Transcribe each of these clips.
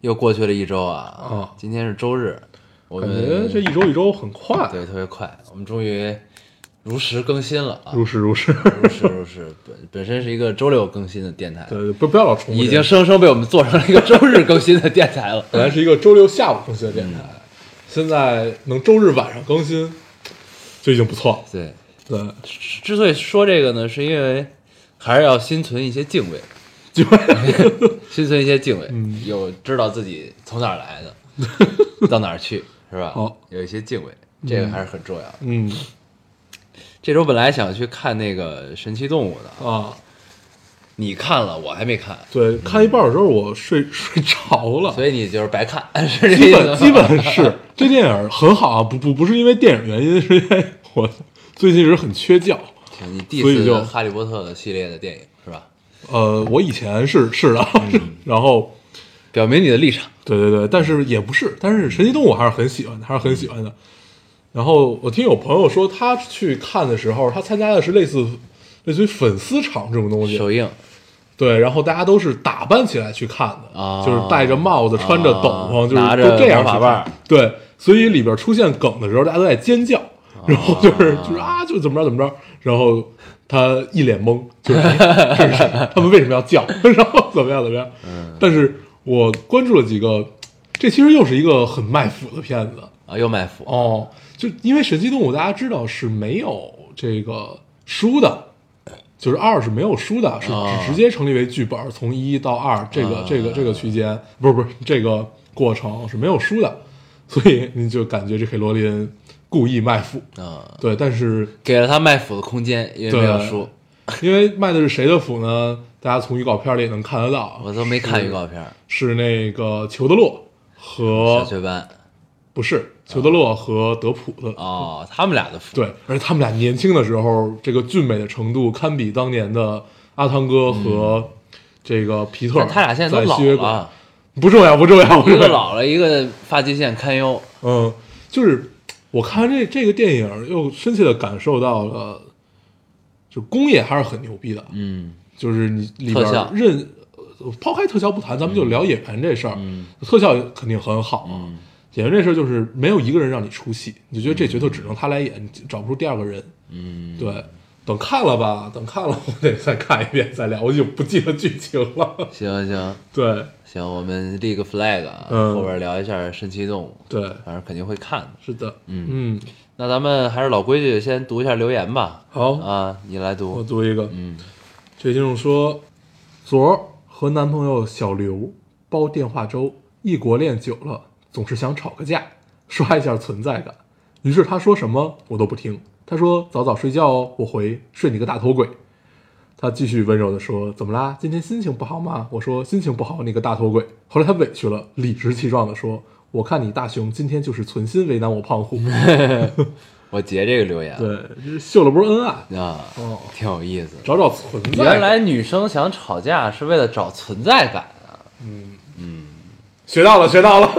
又过去了一周啊，啊今天是周日，我感们觉这一周一周很快，对特别快，我们终于如实更新了啊，如实如实。如实如实，本本身是一个周六更新的电台，对，不不要老重复这个。已经生生被我们做成了一个周日更新的电台了。本来是一个周六下午更新的电台，现在能周日晚上更新，就已经不错了。对，对，之所以说这个呢，是因为还是要心存一些敬畏，就 心存一些敬畏，嗯。有知道自己从哪儿来的，到哪儿去，是吧？好。有一些敬畏，这个还是很重要的。嗯。这周本来想去看那个神奇动物的，啊，你看了，我还没看，对，看一半的时候我睡 睡着了，所以你就是白看，是这基意思基本是。这电影很好啊，不不不是因为电影原因，是因为我最近一直很缺觉。你第一次就哈利波特的系列的电影？呃，我以前是是的，然后表明你的立场。对对对，但是也不是，但是神奇动物还是很喜欢的，还是很喜欢的。然后我听有朋友说，他去看的时候，他参加的是类似类似于粉丝场这种东西，首映对，然后大家都是打扮起来去看的，啊就是戴着帽子，穿着斗篷，就是都这样去。对，所以里边出现梗的时候，大家都在尖叫，然后就是就是啊，就怎么着怎么着，然后他一脸懵，就是哎这是？他们为什么要叫？然后怎么样怎么样？但是我关注了几个，这其实又是一个很卖腐的片子啊，又卖腐，哦，就因为《神奇动物》大家知道是没有这个书的。就是二是没有书的，是啊直直接成立为剧本，从一到二这个、啊这个这个区间，不是不是这个过程是没有书的，所以你就感觉这黑罗琳故意卖腐，啊，对，但是给了他卖腐的空间，因为对。没有书，因为卖的是谁的腐呢？大家从预告片里也能看得到，我都没看预告片儿。是那个裘德洛和小雀斑。不是裘德洛和德普的。哦，他们俩的腐，对，而且他们俩年轻的时候，这个俊美的程度堪比当年的阿汤哥和这个皮特。但他俩现在都老了，不重要，不重要，一。个老了，一个发际线堪忧。嗯，就是我看完这这个电影，又深切的感受到了，就工业还是很牛逼的。嗯就是你里边任呃抛开特效不谈，咱们就聊演员这事儿。嗯特效肯定很好啊。嗯演员这事儿就是没有一个人让你出戏，你就觉得这角色只能他来演，你找不出第二个人。嗯，对，等看了吧，等看了我得再看一遍再聊，我就不记得剧情了。行行 对行，我们立个 flag 啊，嗯后边聊一下神奇动物，对，反正肯定会看的。是的，嗯嗯，那咱们还是老规矩，先读一下留言吧。好，啊，你来读我读。读一个，嗯这听众说，昨儿和男朋友小刘煲电话粥，异国恋久了，总是想吵个架，刷一下存在感。于是他说什么我都不听，他说早早睡觉哦，我回睡你个大头鬼。他继续温柔地说：“怎么啦？今天心情不好吗？”我说：“心情不好，你个大头鬼。”后来他委屈了，理直气壮地说：“我看你大熊今天就是存心为难我胖虎。我截这个留言。对，秀了波恩爱，啊，哦，挺有意思。找找存在感。原来女生想吵架是为了找存在感啊！嗯嗯学到了，学到了。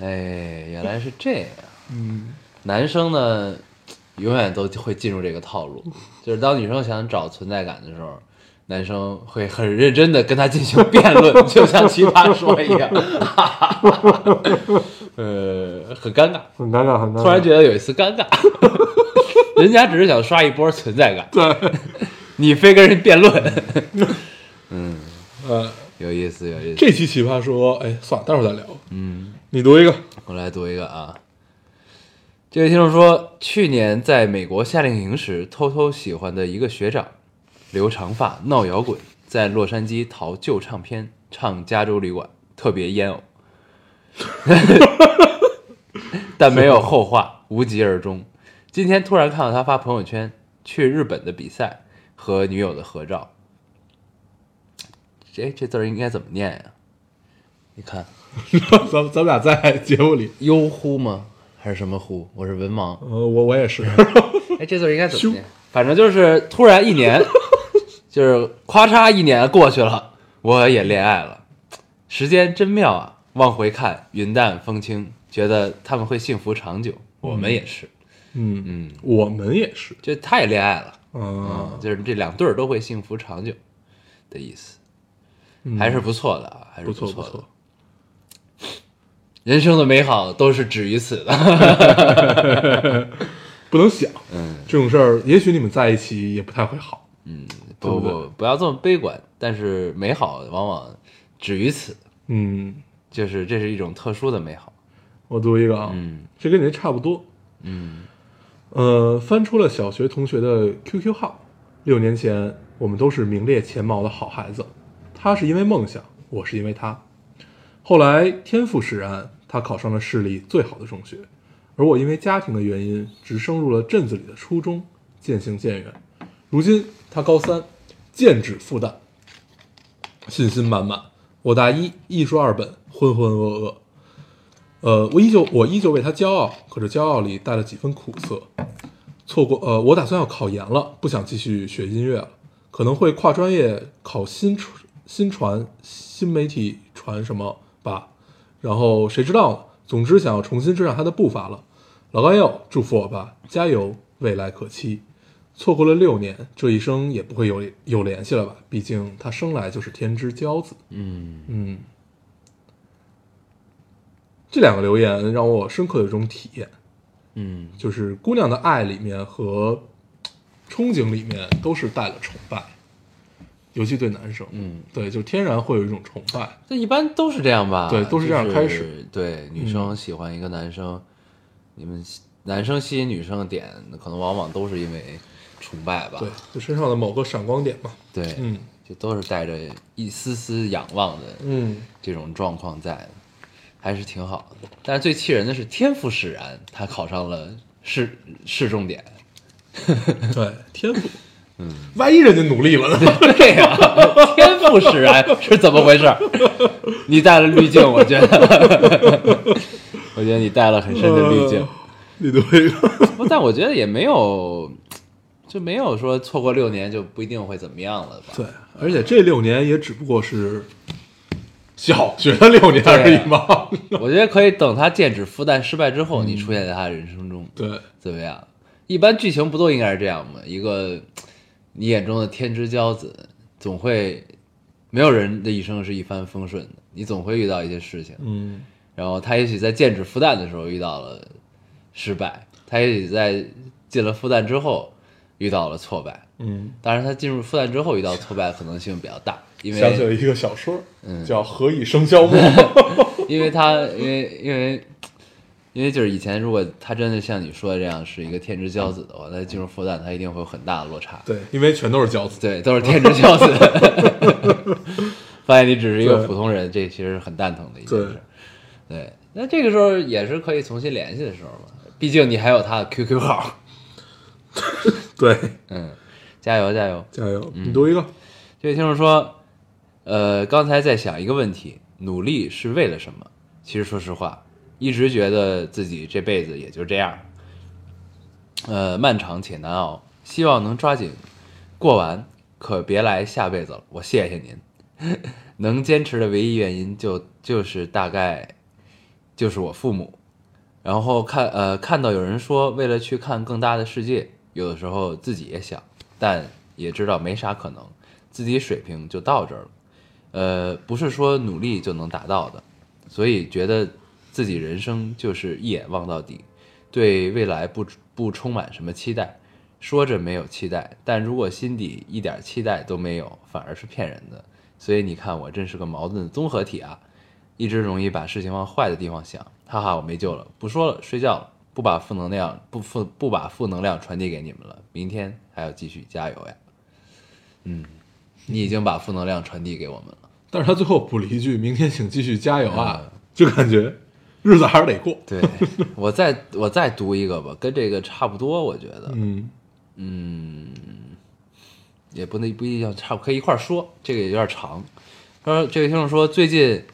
哎，原来是这样。嗯，男生呢，永远都会进入这个套路，就是当女生想找存在感的时候，男生会很认真的跟她进行辩论，就像奇葩说一样，呃，很尴尬。很尴尬，很尴尬。突然觉得有一丝尴尬，人家只是想刷一波存在感，对，你非跟人辩论，嗯，呃，有意思，有意思。这期奇葩说，哎，算了，待会儿再聊。嗯，你读一个。我来读一个啊。这位听众说，去年在美国夏令营时，偷偷喜欢的一个学长，留长发闹摇滚，在洛杉矶淘旧唱片，唱加州旅馆，特别烟偶，但没有后话，无疾而终。今天突然看到他发朋友圈去日本的比赛和女友的合照，这这字儿应该怎么念呀、你看。咱咱们俩在节目里，悠乎吗？还是什么乎？我是文盲。呃，我我也是，哎，这字儿应该怎么念？反正就是突然一年，就是咔嚓一年过去了，我也恋爱了，时间真妙啊！往回看，云淡风轻，觉得他们会幸福长久，我们也是，嗯嗯，我们也是，就他也恋爱了，嗯，嗯，就是这两对儿都会幸福长久的意思，嗯还是不错的啊，还是不错错的。人生的美好都是止于此的，不能想嗯，这种事儿，也许你们在一起也不太会好，嗯不不不要这么悲观，但是美好往往止于此，嗯，就是这是一种特殊的美好。我读一个啊，嗯。这跟你这差不多，嗯。呃，翻出了小学同学的 QQ 号。六年前，我们都是名列前茅的好孩子。他是因为梦想，我是因为他。后来天赋使然，他考上了市里最好的中学，而我因为家庭的原因，只升入了镇子里的初中，渐行渐远。如今他高三，剑指复旦，信心满满。我大一，艺术二本，浑浑噩噩。呃，我依旧我依旧为他骄傲，可是骄傲里带了几分苦涩。错过呃，我打算要考研了，不想继续学音乐了，可能会跨专业考新传新传新媒体传什么吧，然后谁知道呢？总之想要重新追上他的步伐了。老高友，祝福我吧，加油，未来可期。错过了六年，这一生也不会有有联系了吧？毕竟他生来就是天之骄子。嗯嗯，这两个留言让我深刻有一种体验，嗯就是姑娘的爱里面和憧憬里面都是带了崇拜，尤其对男生，嗯，对，就天然会有一种崇拜，这一般都是这样吧？对都是这样开始。对，女生喜欢一个男生，你们男生吸引女生的点，可能往往都是因为崇拜吧？对，就身上的某个闪光点嘛，对，嗯就都是带着一丝丝仰望的嗯，这种状况在的，还是挺好的。但是最气人的是天赋使然，他考上了市市重点。对，天赋，嗯，万一人家努力了呢？对呀、天赋使然是怎么回事？你带了滤镜，我觉得，我觉得你带了很深的滤镜。你读一个，不，但我觉得也没有，就没有说错过六年就不一定会怎么样了吧？对，而且这六年也只不过是小学的六年而已嘛，我觉得可以等他剑指复旦失败之后，你出现在他人生中，对，怎么样？一般剧情不都应该是这样吗？一个你眼中的天之骄子，总会没有人的一生是一帆风顺的，你总会遇到一些事情。嗯，然后他也许在剑指复旦的时候遇到了失败，他也许在进了复旦之后遇到了挫败。嗯，当然，他进入复旦之后遇到挫败的可能性比较大，因为想起了一个小说，嗯叫《何以笙箫默》，因为他因为因为因为就是以前如果他真的像你说的这样是一个天之骄子的话，他进入复旦他一定会有很大的落差。对，因为全都是骄子，对，都是天之骄子。发现你只是一个普通人，这其实是很蛋疼的一件事。对，那这个时候也是可以重新联系的时候嘛，毕竟你还有他的 QQ 号。对，嗯，加油加油！加油，你读一个，这位听众说，呃，刚才在想一个问题，努力是为了什么？其实说实话，一直觉得自己这辈子也就这样，呃，漫长且难熬，希望能抓紧过完，可别来下辈子了。我谢谢您，能坚持的唯一原因就就是大概就是我父母。然后看呃看到有人说为了去看更大的世界，有的时候自己也想，但也知道没啥可能，自己水平就到这儿了。呃，不是说努力就能达到的，所以觉得自己人生就是一眼望到底，对未来不不充满什么期待。说着没有期待，但如果心底一点期待都没有，反而是骗人的。所以你看，我真是个矛盾的综合体啊！一直容易把事情往坏的地方想，哈哈，我没救了，不说了，睡觉了，不把负能量不负不把负能量传递给你们了，明天还要继续加油呀！嗯，你已经把负能量传递给我们了。但是他最后补了一句：“明天请继续加油啊！”嗯就感觉日子还是得过，对我再我再读一个吧，跟这个差不多，我觉得，嗯嗯，也不能不一定差不可以一块儿说，这个也有点长。他说这位听众说最近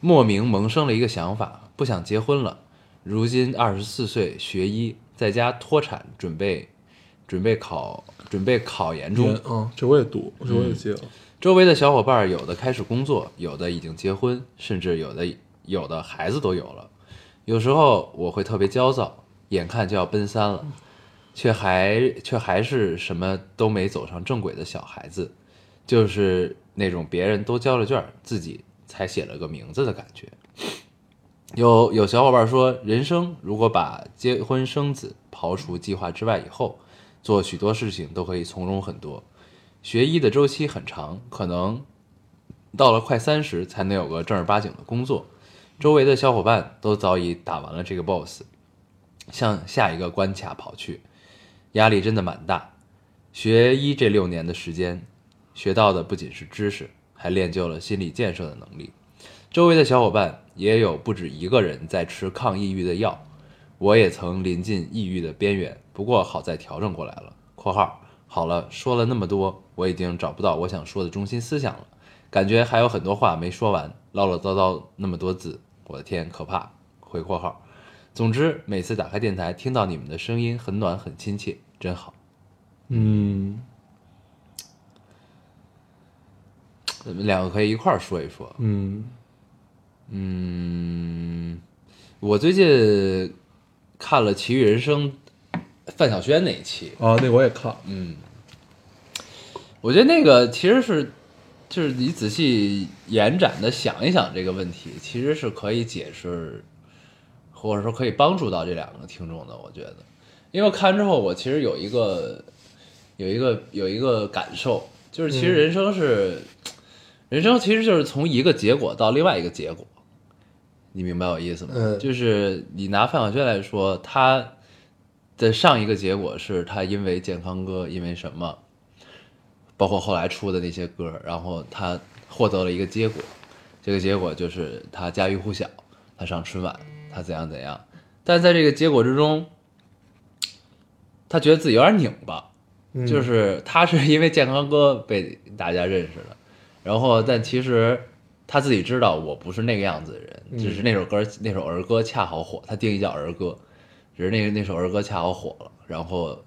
莫名萌生了一个想法，不想结婚了。如今二十四岁，学医，在家脱产，准备准备考准备考研中。嗯，这我也读，这我也记了。周围的小伙伴有的开始工作，有的已经结婚，甚至有的有的孩子都有了。有时候我会特别焦躁，眼看就要奔三了，却还却还是什么都没走上正轨的小孩子，就是那种别人都交了卷，自己才写了个名字的感觉。有有小伙伴说，人生如果把结婚生子刨除计划之外以后，做许多事情都可以从容很多。学医的周期很长，可能到了快三十才能有个正儿八经的工作。周围的小伙伴都早已打完了这个 boss，向下一个关卡跑去，压力真的蛮大。学医这六年的时间，学到的不仅是知识，还练就了心理建设的能力。周围的小伙伴也有不止一个人在吃抗抑郁的药，我也曾临近抑郁的边缘，不过好在调整过来了。（括号好了，说了那么多，我已经找不到我想说的中心思想了，感觉还有很多话没说完，唠唠叨叨那么多字，我的天，可怕！）回括号。总之，每次打开电台，听到你们的声音，很暖，很亲切，真好。嗯咱们两个可以一块儿说一说。嗯嗯，我最近看了《奇遇人生》范晓萱那一期，啊，那我也看。嗯，我觉得那个其实是，就是你仔细延展的想一想这个问题，其实是可以解释，或者说可以帮助到这两个听众的。我觉得，因为我看完之后，我其实有一个有一个有一个感受，就是其实人生是，人生其实就是从一个结果到另外一个结果。你明白我意思吗？嗯就是你拿范晓萱来说，她的上一个结果是她因为健康哥，因为什么，包括后来出的那些歌，然后他获得了一个结果，这个结果就是他家喻户晓，他上春晚，他怎样怎样，但在这个结果之中，他觉得自己有点拧巴，嗯。就是他是因为健康歌被大家认识的，然后但其实他自己知道我不是那个样子的人，嗯。只是那首歌那首儿歌恰好火，他定义叫儿歌，只是那个那首儿歌恰好火了，然后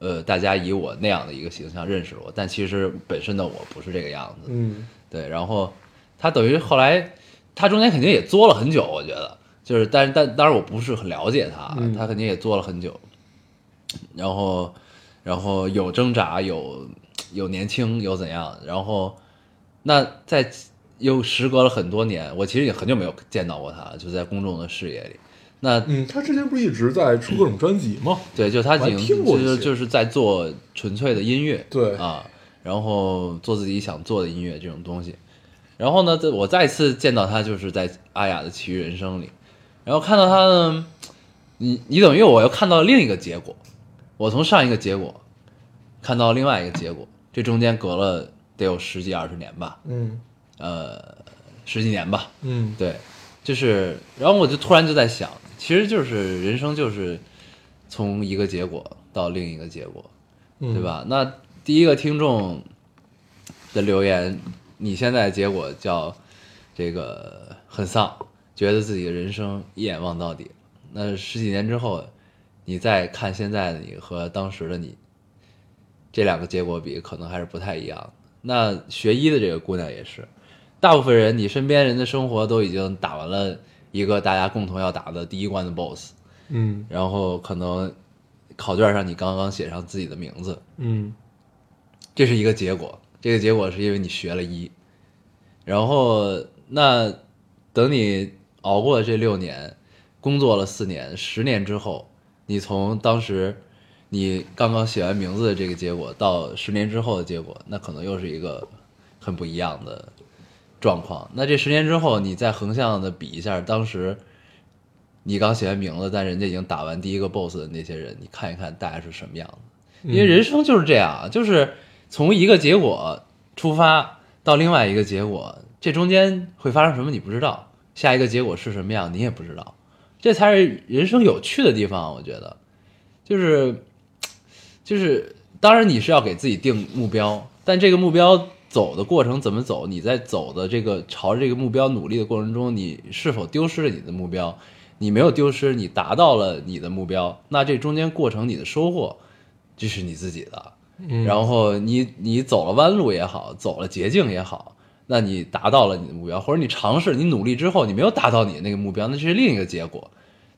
呃大家以我那样的一个形象认识我，但其实本身的我不是这个样子，嗯对，然后他等于后来他中间肯定也作了很久，我觉得就是，但是但当然我不是很了解他，嗯他肯定也作了很久，然后然后有挣扎，有有年轻，有怎样，然后那在又时隔了很多年，我其实也很久没有见到过他，就在公众的视野里。那嗯，他之前不是一直在出各种专辑吗？对，就他已经听过就是就是在做纯粹的音乐，对啊，然后做自己想做的音乐这种东西。然后呢，这我再次见到他就是在阿雅的《奇遇人生》里，然后看到他呢，你你等于我又看到了另一个结果，我从上一个结果看到另外一个结果，这中间隔了得有十几二十年吧，嗯呃，十几年吧，嗯对，就是，然后我就突然就在想，其实就是人生就是从一个结果到另一个结果，嗯，对？吧？那第一个听众的留言，你现在结果叫这个很丧，觉得自己的人生一眼望到底。那十几年之后，你再看现在的你和当时的你，这两个结果比，可能还是不太一样。那学医的这个姑娘也是，大部分人，你身边人的生活都已经打完了一个大家共同要打的第一关的 BOSS，嗯。然后可能考卷上你刚刚写上自己的名字，嗯。这是一个结果。这个结果是因为你学了一，然后那等你熬过了这六年，工作了四年、十年之后，你从当时你刚刚写完名字的这个结果到十年之后的结果，那可能又是一个很不一样的状况。那这十年之后，你再横向的比一下当时你刚写完名字，但人家已经打完第一个 BOSS 的那些人，你看一看大概是什么样的。因为人生就是这样，就是从一个结果出发到另外一个结果，这中间会发生什么你不知道，下一个结果是什么样你也不知道，这才是人生有趣的地方。我觉得，就是就是，当然你是要给自己定目标，但这个目标走的过程怎么走，你在走的这个朝着这个目标努力的过程中，你是否丢失了你的目标？你没有丢失，你达到了你的目标，那这中间过程你的收获，这是你自己的。嗯然后你你走了弯路也好，走了捷径也好，那你达到了你的目标，或者你尝试你努力之后，你没有达到你的那个目标，那这是另一个结果。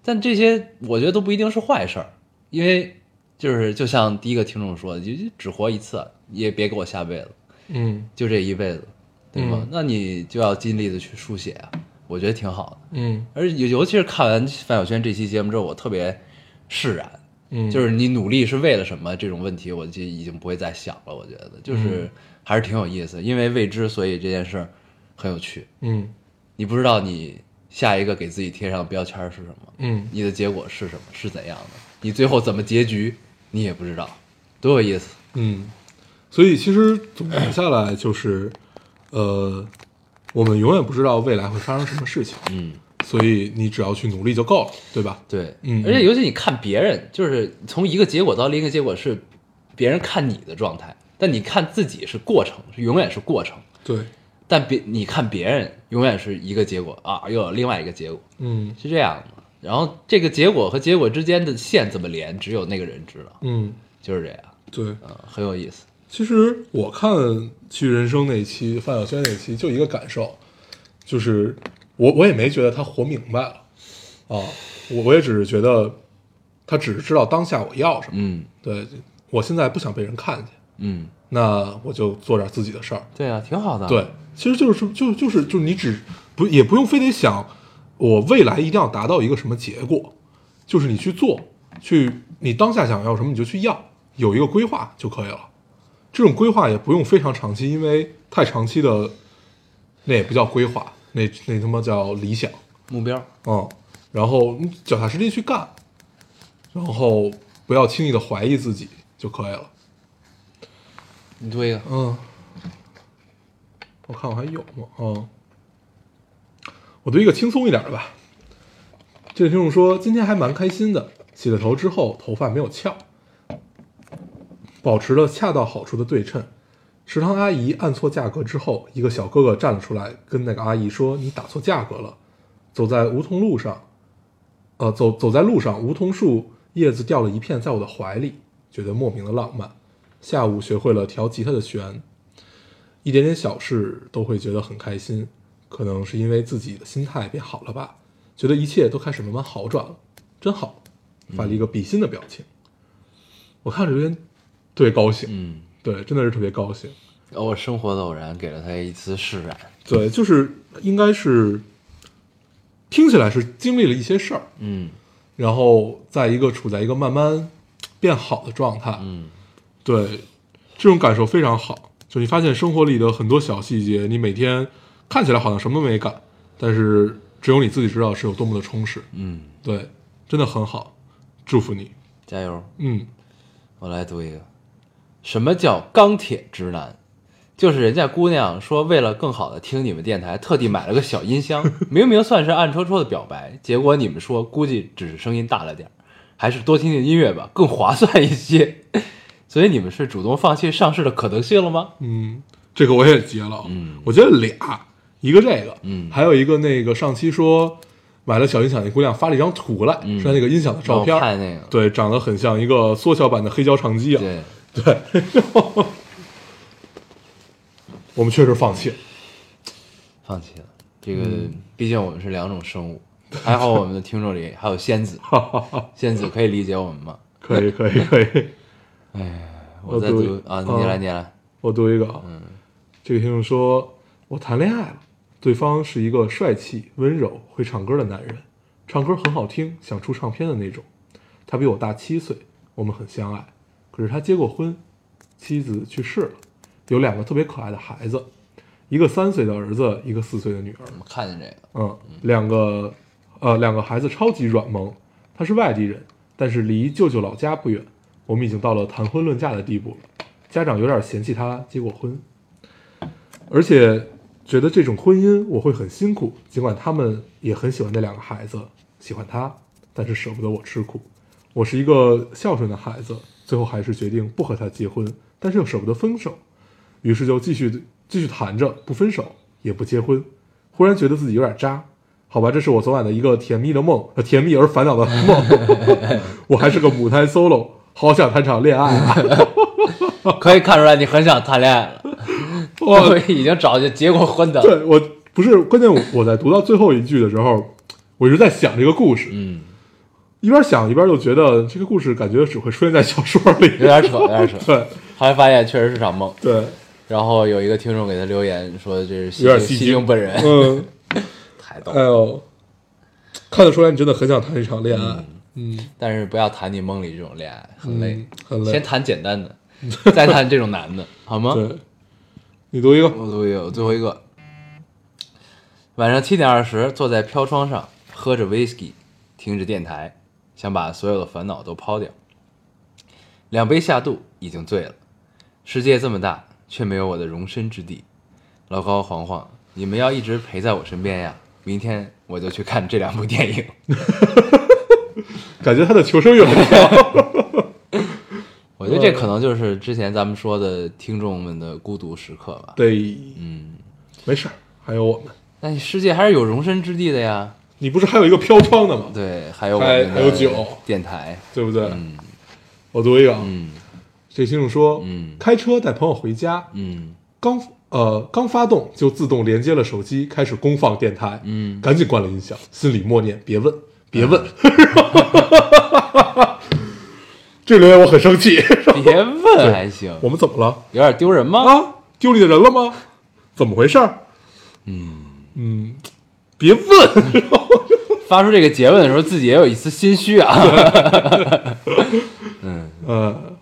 但这些我觉得都不一定是坏事儿，因为就是就像第一个听众说的，就就只活一次，也别给我下辈子，嗯就这一辈子，对吗？嗯那你就要尽力的去书写啊，我觉得挺好的。嗯而尤尤其是看完范晓萱这期节目之后，我特别释然，嗯，就是你努力是为了什么这种问题，我就已经不会再想了。我觉得就是还是挺有意思，因为未知，所以这件事儿很有趣。嗯你不知道你下一个给自己贴上的标签是什么，嗯你的结果是什么，是怎样的，你最后怎么结局，你也不知道，多有意思。嗯，所以其实总结下来就是，呃，我们永远不知道未来会发生什么事情，嗯，所以你只要去努力就够了，对吧？对，嗯而且尤其你看别人，就是从一个结果到另一个结果是别人看你的状态，但你看自己是过程，是永远是过程。对，但别你看别人永远是一个结果啊，又有另外一个结果，嗯是这样的。然后这个结果和结果之间的线怎么连，只有那个人知道，嗯，就是这样，对。嗯，很有意思。其实我看《去人生》那一期，范晓萱那一期，就一个感受，就是我我也没觉得他活明白了啊，我我也只是觉得他只是知道当下我要什么，嗯对我现在不想被人看见，嗯，那我就做点自己的事儿，对啊，挺好的。对，其实就是就就是就是你只不也不用非得想我未来一定要达到一个什么结果，就是你去做，去你当下想要什么你就去要，有一个规划就可以了。这种规划也不用非常长期，因为太长期的那也不叫规划，那那他妈叫理想，目标，嗯。然后你脚踏实地去干，然后不要轻易的怀疑自己就可以了。你对一个。嗯，我看我还有吗？嗯，我读一个轻松一点的吧。这位听众说，今天还蛮开心的，洗了头之后头发没有翘，保持了恰到好处的对称。食堂阿姨按错价格之后，一个小哥哥站了出来，跟那个阿姨说：“你打错价格了。”走在梧桐路上，呃，走走在路上，梧桐树叶子掉了一片在我的怀里，觉得莫名的浪漫。下午学会了调吉他的弦，一点点小事都会觉得很开心，可能是因为自己的心态变好了吧，觉得一切都开始慢慢好转了，真好。发了一个比心的表情，我看着有点特别高兴，嗯，对，真的是特别高兴。我生活的偶然给了他一次释然。对，就是应该是听起来是经历了一些事儿，嗯然后在一个处在一个慢慢变好的状态，嗯，对，这种感受非常好。就你发现生活里的很多小细节，你每天看起来好像什么都没干，但是只有你自己知道是有多么的充实。嗯，对，真的很好，祝福你。加油！嗯我来读一个，什么叫钢铁直男？就是人家姑娘说，为了更好的听你们电台，特地买了个小音箱，明明算是暗戳戳的表白，结果你们说估计只是声音大了点儿，还是多听听音乐吧，更划算一些。所以你们是主动放弃上市的可能性了吗？嗯，这个我也接了。嗯我觉得俩，一个这个，嗯还有一个那个上期说买了小音响那姑娘发了一张图来，嗯是她那个音响的照片我，看那个，对，长得很像一个缩小版的黑胶唱机啊。对，对，我们确实放弃了。放弃了。这个，毕竟我们是两种生物，还好我们的听众里还有仙子，哈哈哈，仙子可以理解我们吗？可以，可以，可以。哎我再读读啊，嗯你来，你来。我读一个啊。这个听众说，我谈恋爱了，对方是一个帅气、温柔、会唱歌的男人，唱歌很好听，想出唱片的那种。他比我大七岁，我们很相爱。可是他结过婚，妻子去世了，有两个特别可爱的孩子，一个三岁的儿子，一个四岁的女儿。我们看见这个，嗯，两个，呃，两个孩子超级软萌。他是外地人，但是离舅舅老家不远。我们已经到了谈婚论嫁的地步了，家长有点嫌弃他结过婚，而且觉得这种婚姻我会很辛苦。尽管他们也很喜欢那两个孩子，喜欢他，但是舍不得我吃苦。我是一个孝顺的孩子，最后还是决定不和他结婚，但是又舍不得分手，于是就继续继续谈着，不分手，也不结婚。忽然觉得自己有点渣，好吧，这是我昨晚的一个甜蜜的梦，呃甜蜜而烦恼的梦。我还是个母胎 solo，好想谈场恋爱啊！可以看出来你很想谈恋爱了，我已经找见结过婚的。对我不是关键我，我在读到最后一句的时候，我一直在想这个故事，嗯，一边想一边就觉得这个故事感觉只会出现在小说里，有点扯，有点扯。对。后来发现确实是场梦，对，然后有一个听众给他留言说这是西有点西西戏精。京本人，嗯，太逗哎。呦，看得出来你真的很想谈一场恋爱，嗯，但是不要谈你梦里这种恋爱，很累。嗯。很累。先谈简单的，再谈这种难的，好吗？对，你读一个，我读一个，我最后一个。晚上七点二十，坐在飘窗上，喝着 whisky，听着电台，想把所有的烦恼都抛掉。两杯下肚，已经醉了。世界这么大，却没有我的容身之地。老高、黄黄，你们要一直陪在我身边呀！明天我就去看这两部电影。感觉他的求生欲很强，我觉得这可能就是之前咱们说的听众们的孤独时刻吧。对，嗯，没事儿，还有我们，但世界还是有容身之地的呀。你不是还有一个飘窗的吗？对，还有我还还有酒电台。对不对？嗯我读一个啊，嗯这听众说，嗯开车带朋友回家，嗯刚呃刚发动就自动连接了手机，开始公放电台，嗯，赶紧关了音响，心里默念别问，别问。这留言我很生气，别问还行，我们怎么了有点丢人吗？啊？丢你的人了吗？怎么回事？嗯嗯，别问，发出这个结论的时候，自己也有一丝心虚啊。嗯，呃，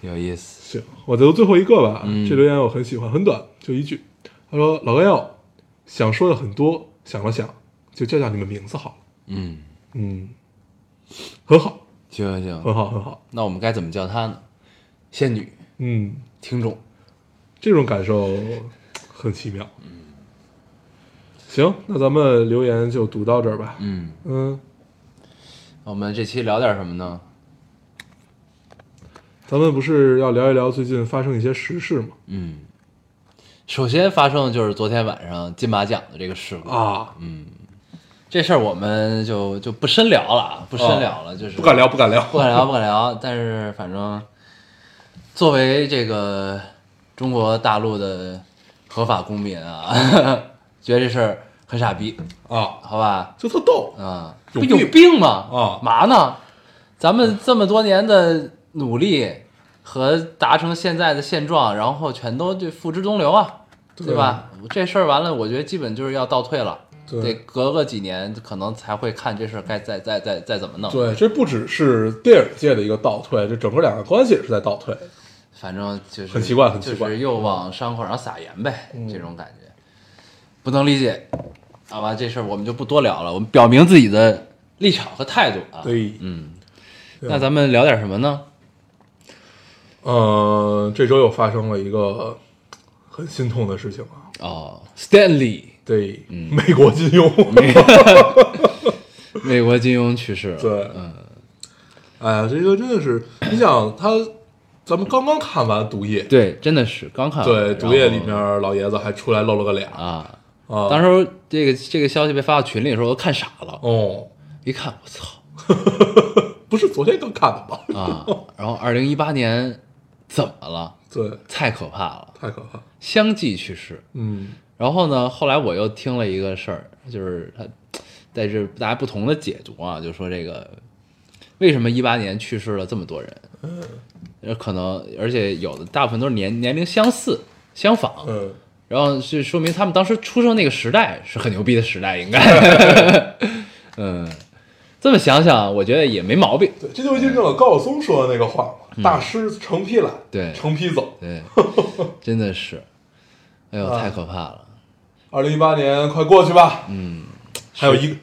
有意思。行，我读最后一个吧。嗯这留言我很喜欢，很短，就一句。他说：“老高要想说的很多，想了想，就叫叫你们名字好了。嗯，嗯，很好，行行行，很好，很好。那我们该怎么叫她呢？仙女嗯，听众。这种感受很奇妙。行，那咱们留言就读到这儿吧。嗯，嗯，我们这期聊点什么呢？咱们不是要聊一聊最近发生一些时事吗？嗯，首先发生的就是昨天晚上金马奖的这个事故。啊，这事儿我们就就不深聊了，啊，不深聊了，就是不敢聊，不敢聊，不敢聊，不敢聊。但是反正作为这个中国大陆的合法公民啊，觉得这事儿很傻逼，啊，好吧？就特逗。啊，有不有病病吗？啊嘛呢？咱们这么多年的努力和达成现在的现状，然后全都就付之东流啊，对吧？这事儿完了，我觉得基本就是要倒退了。对得隔个几年，可能才会看这事儿该再再再再怎么弄。对，这不只是电影界的一个倒退，这整个两个关系也是在倒退。反正就是很奇怪很奇怪嗯就是又往伤口上撒盐呗，这种感觉不能理解。好吧，这事儿我们就不多聊了，我们表明自己的立场和态度啊。对嗯，那咱们聊点什么呢？呃，这周又发生了一个很心痛的事情啊。哦，Stanley，对，嗯美国金庸，美国金庸 去世了。对嗯，哎呀，这个真的是，你想他，咱们刚刚看完《毒液》，对，真的是刚看完。对，《毒液》里然后面老爷子还出来露了个脸啊，啊，当时这个这个消息被发到群里的时候，我都看傻了。哦，一看，我操 不是昨天刚看的吗？啊！然后二零一八年怎么了？对，太可怕了，太可怕。相继去世。嗯然后呢，后来我又听了一个事儿，就是他在这大家不同的解读啊，就说这个为什么一八年去世了这么多人？嗯，可能而且有的大部分都是年年龄相似相仿，嗯，然后是说明他们当时出生那个时代是很牛逼的时代，应该，嗯，这么想想，我觉得也没毛病，对，这就印证了高晓松说的那个话嘛，大师成批来，嗯对。成批走。对，真的是，哎呦，啊。太可怕了，二零一八年快过去吧，嗯，还有一个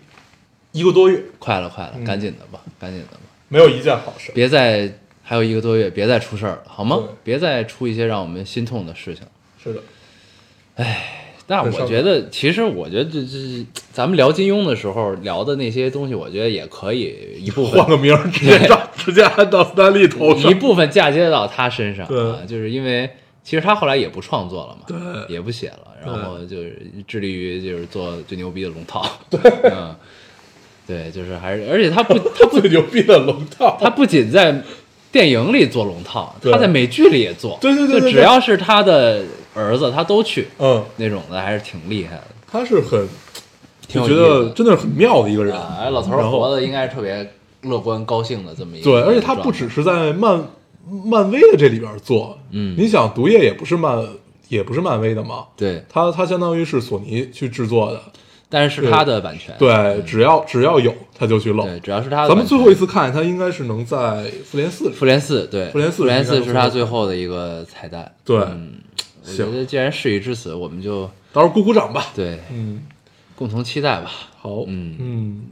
一个多月，快了快了，嗯。赶紧的吧，赶紧的吧。没有一件好事。别再还有一个多月，别再出事儿了，好吗？别再出一些让我们心痛的事情。是的，但很伤我觉得，其实我觉得这这咱们聊金庸的时候聊的那些东西，我觉得也可以一部分 换个名儿，直接 让直接按到斯坦利头上。一部分嫁接到他身上对。啊，就是因为其实他后来也不创作了嘛，对。也不写了，然后就是致力于就是做最牛逼的龙套，对，嗯，对，就是还是，而且他不，他不，最牛逼的龙套，他不仅在电影里做龙套，他在美剧里也做，对对对对对。就只要是他的儿子，他都去，嗯，那种的还是挺厉害的，他是很，我觉挺有意思的。得真的是很妙的一个人。啊，哎，老头儿活的应该是特别乐观高兴的这么一个对，而且他不只是在漫漫威的这里边做，嗯。你想毒液也不是漫也不是漫威的嘛，对，他他相当于是索尼去制作的，但是是他的版权，对，只要只要有他就去露。对，只要是他的。咱们最后一次看他应该是能在复联四，复联四，对，复联四复联四是是他最后的一个彩蛋。对。嗯，我觉得既然事已至此，我们就到时候鼓鼓掌吧。对嗯，共同期待吧。好，嗯嗯，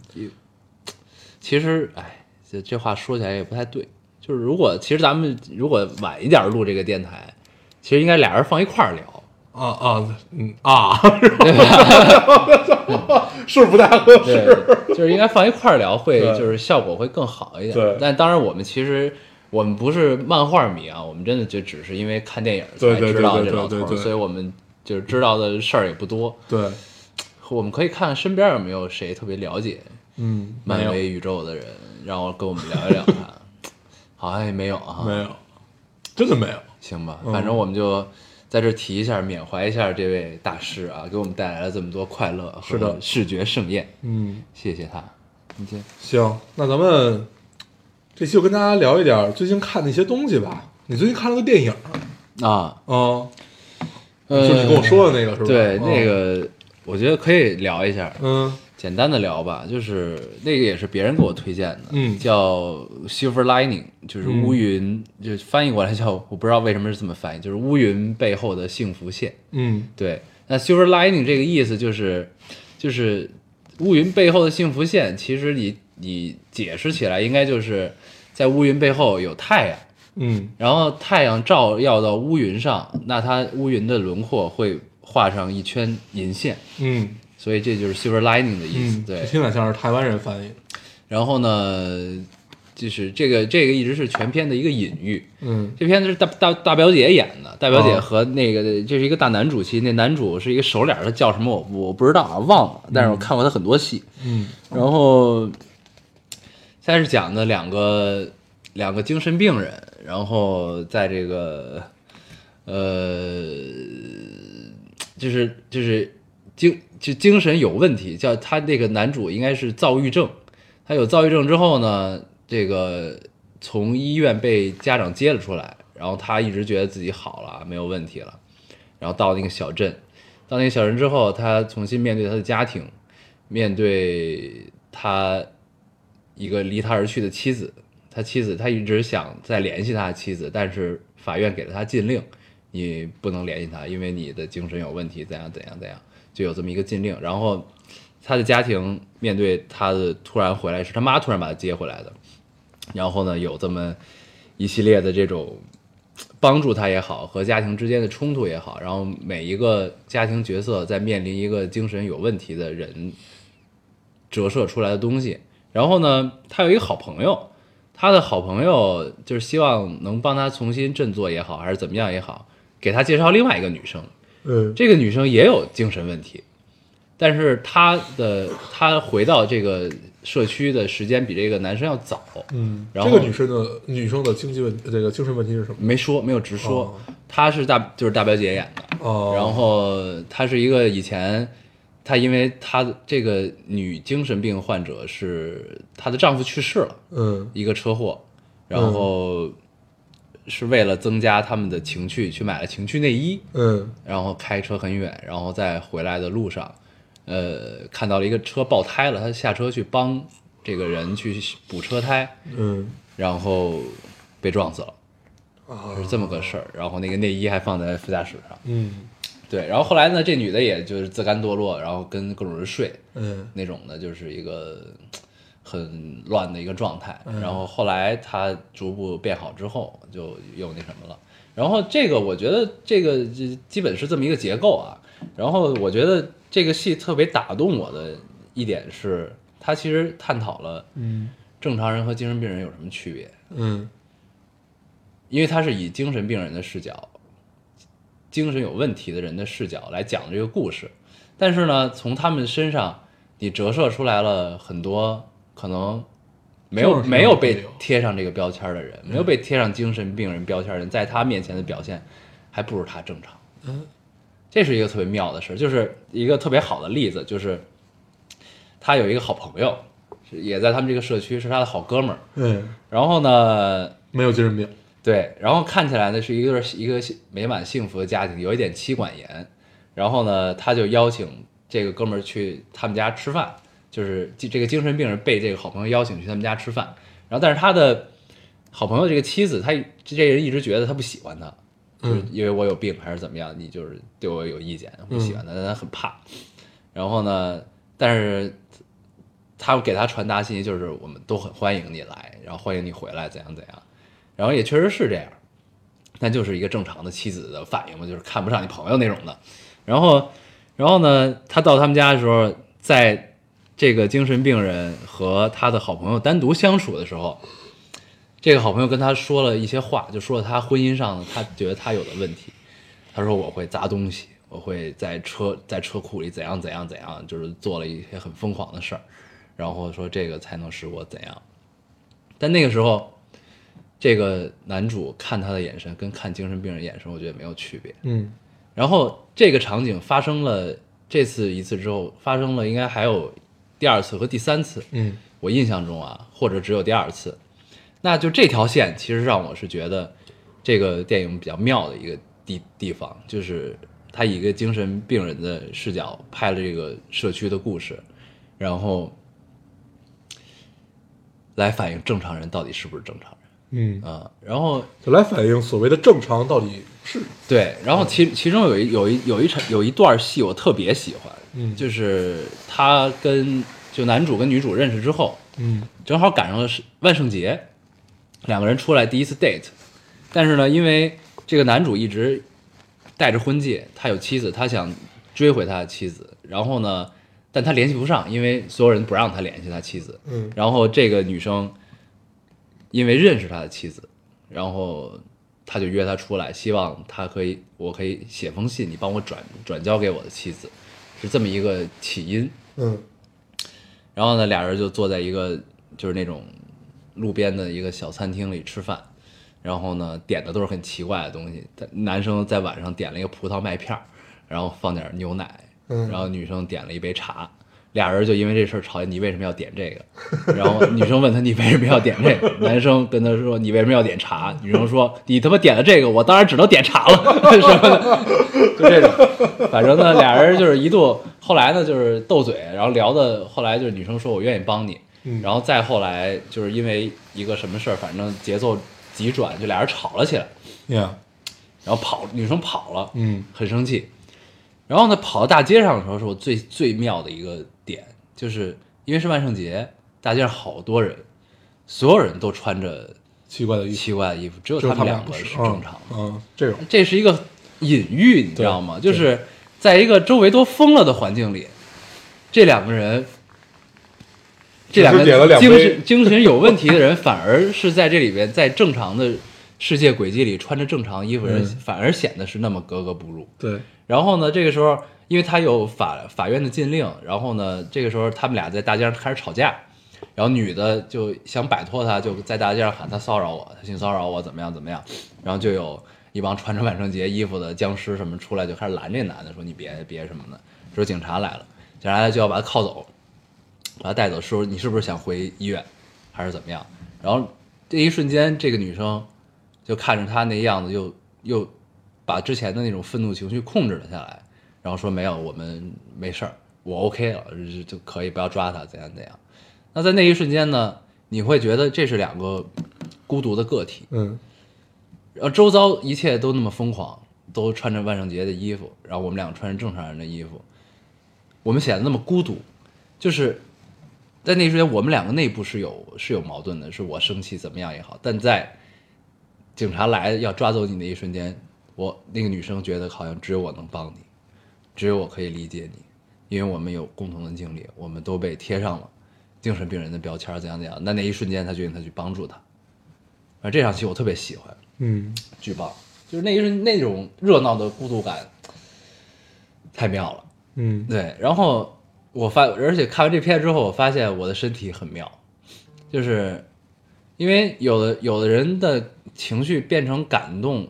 其实，哎，这这话说起来也不太对，就是如果其实咱们如果晚一点录这个电台，其实应该俩人放一块儿聊。啊啊，嗯啊，是不太合适。，就是应该放一块儿聊，会就是效果会更好一点。对但当然我们其实我们不是漫画迷啊，我们真的就只是因为看电影才知道这老头所以我们就是知道的事儿也不多。对，我们可以看看身边有没有谁特别了解嗯，漫威宇宙的人，让我跟我们聊一聊他。好像也没有啊，没有，真的没有。行吧，嗯。反正我们就在这儿提一下，缅怀一下这位大师啊，给我们带来了这么多快乐是的。和视觉盛宴，嗯，谢谢他。你先，行，那咱们这期就跟大家聊一点最近看的一些东西吧。你最近看了个电影啊，啊？呃就是你跟我说的那个是吧？对，嗯那，个我觉得可以聊一下，嗯简单的聊吧。就是那个也是别人给我推荐的，嗯叫 Silver Lining，就是嗯乌云，就翻译过来叫我不知道为什么是这么翻译，就是乌云背后的幸福线。嗯对，那 Silver Lining 这个意思就是，就是乌云背后的幸福线。其实你你解释起来，应该就是在乌云背后有太阳，嗯然后太阳照耀到乌云上，那它乌云的轮廓会画上一圈银线，嗯所以这就是 Silver Lining 的意思。嗯，对这，听起来像是台湾人翻译。然后呢，就是这个这个一直是全片的一个隐喻。嗯这片子是大大大表姐演的，大表姐哦和那个、这是一个大男主戏，那男主是一个熟脸儿，他叫什么我我不知道啊，忘了，但是我看过他很多戏。嗯然后现在是讲的两个两个精神病人，然后在这个呃，就是就是精就精神有问题，叫他那个男主应该是躁郁症，他有躁郁症之后呢，这个从医院被家长接了出来，然后他一直觉得自己好了，没有问题了，然后到那个小镇，到那个小镇之后，他重新面对他的家庭，面对他一个离他而去的妻子，他妻子他一直想再联系他的妻子，但是法院给了他禁令，你不能联系他，因为你的精神有问题，怎样怎样怎样，就有这么一个禁令。然后他的家庭面对他的突然回来，是他妈突然把他接回来的，然后呢有这么一系列的这种帮助他也好，和家庭之间的冲突也好，然后每一个家庭角色在面临一个精神有问题的人折射出来的东西。然后呢，他有一个好朋友，他的好朋友就是希望能帮他重新振作也好，还是怎么样也好，给他介绍另外一个女生。嗯这个女生也有精神问题，但是她的她回到这个社区的时间比这个男生要早。嗯，然后这个女生的女生的经济问这个精神问题是什么？没说，没有直说，哦她是大就是大表姐演的，哦，然后她是一个以前，她因为她这个女精神病患者是她的丈夫去世了，嗯。一个车祸，然后是为了增加他们的情趣，去买了情趣内衣，嗯。然后开车很远，然后在回来的路上，呃，看到了一个车爆胎了，她下车去帮这个人去补车胎，嗯。然后被撞死了，啊。是这么个事儿。然后那个内衣还放在副驾驶上，嗯对。然后后来呢，这女的也就是自甘堕落，然后跟各种人睡嗯那种的，就是一个很乱的一个状态。然后后来她逐步变好之后，就又那什么了。然后这个我觉得这个基本是这么一个结构啊。然后我觉得这个戏特别打动我的一点是，它其实探讨了嗯正常人和精神病人有什么区别，嗯因为它是以精神病人的视角精神有问题的人的视角来讲这个故事，但是呢，从他们身上你折射出来了很多可能没有没有被贴上这个标签的人，没有被贴上精神病人标签的人，在他面前的表现还不如他正常。嗯，这是一个特别妙的事儿，就是一个特别好的例子，就是他有一个好朋友，也在他们这个社区，是他的好哥们儿。嗯，然后呢，没有精神病，对，然后看起来呢是一个一个美满幸福的家庭，有一点妻管严。然后呢，他就邀请这个哥们儿去他们家吃饭，就是这这个精神病人被这个好朋友邀请去他们家吃饭。然后，但是他的好朋友这个妻子，他这人一直觉得他不喜欢他，就是因为我有病还是怎么样，你就是对我有意见，不喜欢他，但他很怕。然后呢，但是他给他传达信息就是我们都很欢迎你来，然后欢迎你回来，怎样怎样。然后也确实是这样，但就是一个正常的妻子的反应嘛，就是看不上你朋友那种的。然后，然后呢，他到他们家的时候，在这个精神病人和他的好朋友单独相处的时候，这个好朋友跟他说了一些话，就说了他婚姻上他觉得他有的问题。他说我会砸东西，我会在车在车库里怎样怎样怎样，就是做了一些很疯狂的事儿，然后说这个才能使我怎样。但那个时候，这个男主看他的眼神跟看精神病人眼神，我觉得没有区别。嗯然后这个场景发生了这次一次之后，发生了应该还有第二次和第三次。嗯我印象中啊，或者只有第二次。那就这条线，其实让我是觉得这个电影比较妙的一个地地方，就是他以一个精神病人的视角拍了这个社区的故事，然后来反映正常人到底是不是正常人嗯，啊、然后就来反映所谓的正常到底是，对，然后其其中有一有一有一场有一段戏我特别喜欢，嗯。就是他跟就男主跟女主认识之后，嗯。正好赶上了是万圣节，两个人出来第一次 date，但是呢，因为这个男主一直戴着婚戒，他有妻子，他想追回他的妻子，然后呢，但他联系不上，因为所有人不让他联系他妻子，嗯。然后这个女生因为认识他的妻子，然后他就约他出来，希望他可以，我可以写封信，你帮我转转交给我的妻子，是这么一个起因。嗯然后呢，俩人就坐在一个就是那种路边的一个小餐厅里吃饭，然后呢点的都是很奇怪的东西。男生在晚上点了一个葡萄麦片儿，然后放点牛奶，嗯然后女生点了一杯茶，俩人就因为这事儿吵架。你为什么要点这个？然后女生问他你为什么要点这个？男生跟他说你为什么要点茶？女生说你他妈点了这个，我当然只能点茶了什么的，就这种。反正呢，俩人就是一度，后来呢就是斗嘴，然后聊的，后来就是女生说我愿意帮你，嗯然后再后来就是因为一个什么事儿，反正节奏急转，就俩人吵了起来，呀，然后跑，女生跑了，嗯很生气。然后呢，跑到大街上的时候，是我最最妙的一个点，就是因为是万圣节，大街上好多人，所有人都穿着奇怪的奇怪的衣服，只有他们两个是正常的。嗯，嗯这种，这是一个隐喻，你知道吗？就是在一个周围都疯了的环境里，这两个人，这两个精神精神有问题的人，反而是在这里边，在正常的世界轨迹里穿着正常衣服的人，嗯反而显得是那么格格不入。对，然后呢，这个时候因为他有法法院的禁令，然后呢，这个时候他们俩在大街上开始吵架，然后女的就想摆脱他，就在大街上喊他骚扰我，他性骚扰我怎么样怎么样，然后就有一帮穿着万圣节衣服的僵尸什么出来就开始拦这男的，说你别别什么的，说警察来了，警察来就要把他铐走，把他带走，说你是不是想回医院，还是怎么样？然后这一瞬间，这个女生就看着他那样子又，又把之前的那种愤怒情绪控制了下来，然后说没有，我们没事儿，我 OK 了，就就可以不要抓他，怎样怎样。那在那一瞬间呢，你会觉得这是两个孤独的个体，嗯然后周遭一切都那么疯狂，都穿着万圣节的衣服，然后我们两个穿着正常人的衣服，我们显得那么孤独，就是在那一瞬间，我们两个内部是有是有矛盾的，是我生气怎么样也好，但在警察来要抓走你那一瞬间，我那个女生觉得好像只有我能帮你，只有我可以理解你，因为我们有共同的经历，我们都被贴上了精神病人的标签，怎样怎样。那那一瞬间，他决定他去帮助他，而这场戏我特别喜欢。嗯，巨棒，就是那一瞬那种热闹的孤独感，太妙了。嗯对，然后我发，而且看完这片之后，我发现我的身体很妙，就是因为有的有的人的情绪变成感动，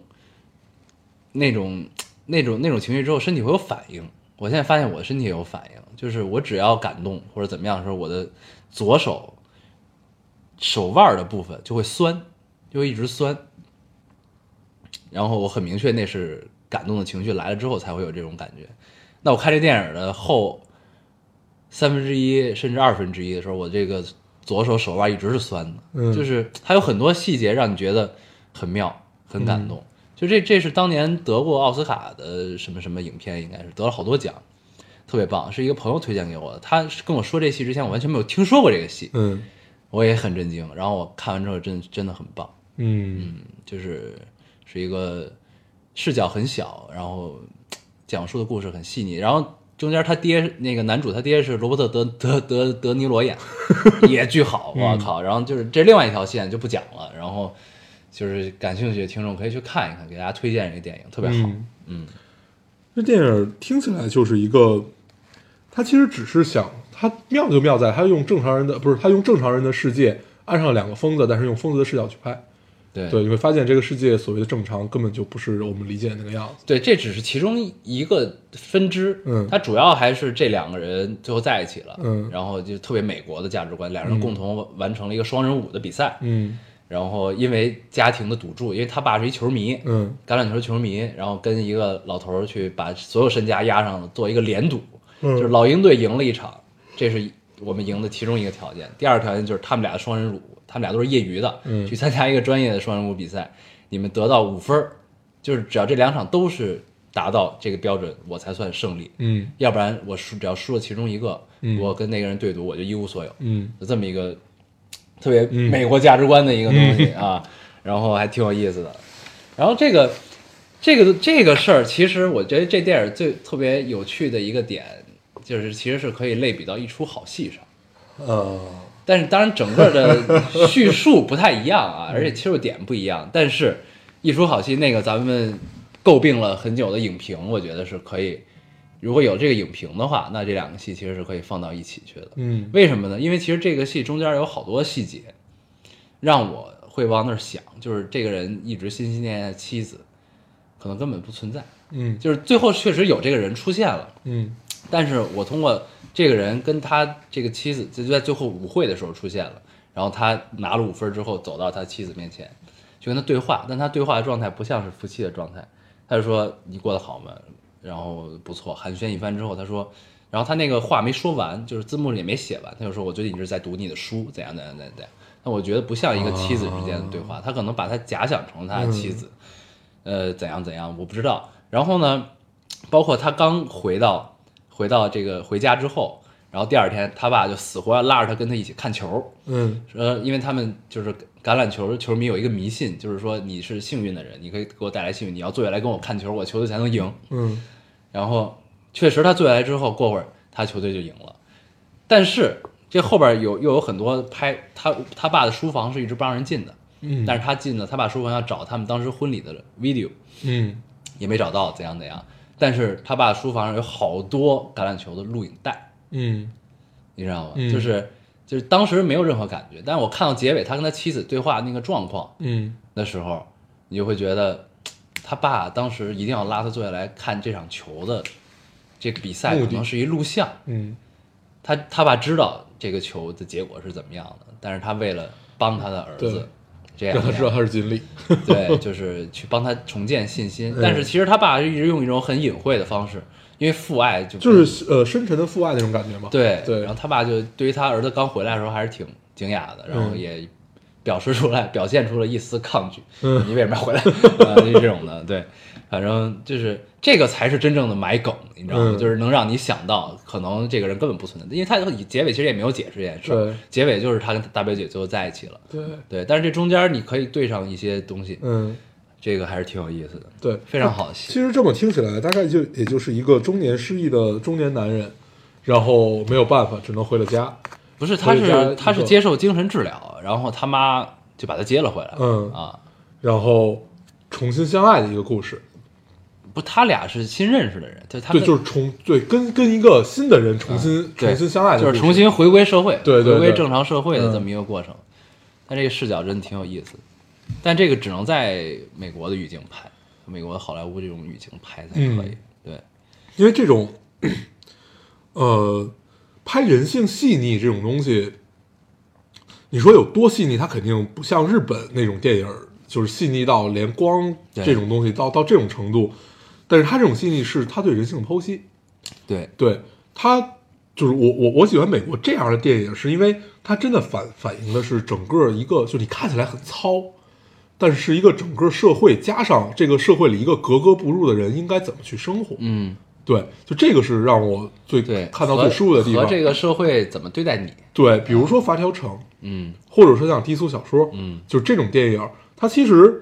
那种那种那种情绪之后，身体会有反应。我现在发现我的身体也有反应，就是我只要感动或者怎么样的时候，我的左手手腕的部分就会酸，就会一直酸。然后我很明确那是感动的情绪来了之后才会有这种感觉。那我看这电影的后三分之一甚至二分之一的时候，我这个左手手腕一直是酸的，嗯就是它有很多细节让你觉得很妙、很感动。就这这是当年得过奥斯卡的什么什么影片，应该是得了好多奖，特别棒，是一个朋友推荐给我的。他跟我说这戏之前，我完全没有听说过这个戏，嗯我也很震惊。然后我看完之后真，真的很棒。嗯就是是一个视角很小，然后讲述的故事很细腻，然后中间他爹那个男主他爹是罗伯特德德德德尼罗演，也巨好，我靠！然后就是这另外一条线就不讲了，然后就是感兴趣的听众可以去看一看，给大家推荐这个电影，特别好。嗯。嗯。这电影听起来就是一个，他其实只是想，他妙就妙在他用正常人的不是他用正常人的世界安上了两个疯子，但是用疯子的视角去拍。对。对，你会发现这个世界所谓的正常根本就不是我们理解的那个样子。对，这只是其中一个分支，嗯。它主要还是这两个人最后在一起了，嗯。然后就特别美国的价值观，两人共同完成了一个双人舞的比赛，嗯然后因为家庭的赌注，因为他爸是一球迷，嗯橄榄球球迷，然后跟一个老头儿去把所有身家押上了，做一个连赌，嗯就是老鹰队赢了一场，这是我们赢的其中一个条件。第二个条件就是他们俩的双人舞，他们俩都是业余的，嗯去参加一个专业的双人舞比赛，你们得到五分儿，就是只要这两场都是达到这个标准，我才算胜利。嗯要不然我输，只要输了其中一个，嗯我跟那个人对赌，我就一无所有。嗯就这么一个特别嗯美国价值观的一个东西啊，然后还挺有意思的。然后这个这个这个事儿，其实我觉得这电影最特别有趣的一个点，就是其实是可以类比到一出好戏上。呃但是当然整个的叙述不太一样啊，而且切入点不一样。但是，一出好戏那个咱们诟病了很久的影评，我觉得是可以，如果有这个影评的话，那这两个戏其实是可以放到一起去的。嗯为什么呢？因为其实这个戏中间有好多细节，让我会往那儿想，就是这个人一直心心念念的妻子，可能根本不存在。嗯就是最后确实有这个人出现了，嗯但是我通过这个人跟他这个妻子，就在最后舞会的时候出现了，然后他拿了五分之后走到他妻子面前，就跟他对话，但他对话的状态不像是夫妻的状态，他就说你过得好吗？然后不错，寒暄一番之后，他说，然后他那个话没说完，就是字幕也没写完，他就说我最近一直在读你的书，怎样怎样怎样怎样。那我觉得不像一个妻子之间的对话，他可能把他假想成他的妻子，呃，怎样怎样，我不知道。然后呢，包括他刚回到回到这个回家之后，然后第二天他爸就死活要拉着他跟他一起看球，嗯呃因为他们就是橄榄球球迷有一个迷信，就是说你是幸运的人，你可以给我带来幸运，你要坐下来跟我看球，我球队才能赢。嗯然后确实他坐下来之后，过会儿他球队就赢了。但是这后边有又有很多拍他他爸的书房是一直不让人进的，嗯，但是他进了，他爸书房要找他们当时婚礼的 video，嗯也没找到，怎样怎样。但是他爸书房上有好多橄榄球的录影带，嗯你知道吗？嗯就是就是当时没有任何感觉，但是我看到结尾他跟他妻子对话那个状况嗯的时候，你就会觉得他爸当时一定要拉他坐下来看这场球的这个比赛，可能是一录像。嗯他他爸知道这个球的结果是怎么样的，但是他为了帮他的儿子，这样让他知道他是尽力。对，就是去帮他重建信心嗯。但是其实他爸一直用一种很隐晦的方式，因为父爱就就是呃深沉的父爱那种感觉嘛。对对然后他爸就对于他儿子刚回来的时候还是挺惊讶的，然后嗯也表示出来，表现出了一丝抗拒。嗯你为什么要回来？啊，就这种的，对，反正就是这个才是真正的埋梗，你知道吗？嗯就是能让你想到，可能这个人根本不存在，因为他结尾其实也没有解释这件事对，结尾就是他跟大表姐最后在一起了。对，对，但是这中间你可以对上一些东西，嗯这个还是挺有意思的，对，非常好。其实这么听起来，大概就也就是一个中年失意的中年男人，然后没有办法，只能回了家。不是，他是他是接受精神治疗，然后他妈就把他接了回来。嗯啊，然后重新相爱的一个故事。不，他俩是新认识的人，对，他对，们就是重对跟跟一个新的人重新、对重新相爱的，就是重新回归社会，对对对回归正常社会的嗯这么一个过程。他这个视角真的挺有意思，但这个只能在美国的语境拍，美国好莱坞这种语境拍才可以。嗯对，因为这种，呃，拍人性细腻这种东西，你说有多细腻，它肯定不像日本那种电影，就是细腻到连光这种东西到到这种程度。但是它这种细腻是它对人性的剖析，对，对它就是我我我喜欢美国这样的电影，是因为它真的反反映的是整个一个，就你看起来很糙，但是是一个整个社会加上这个社会里一个格格不入的人应该怎么去生活。嗯，对，就这个是让我最对，看到最舒服的地方。和和这个社会怎么对待你？对，比如说《发条城》，嗯或者说像低俗小说，嗯，就这种电影，它其实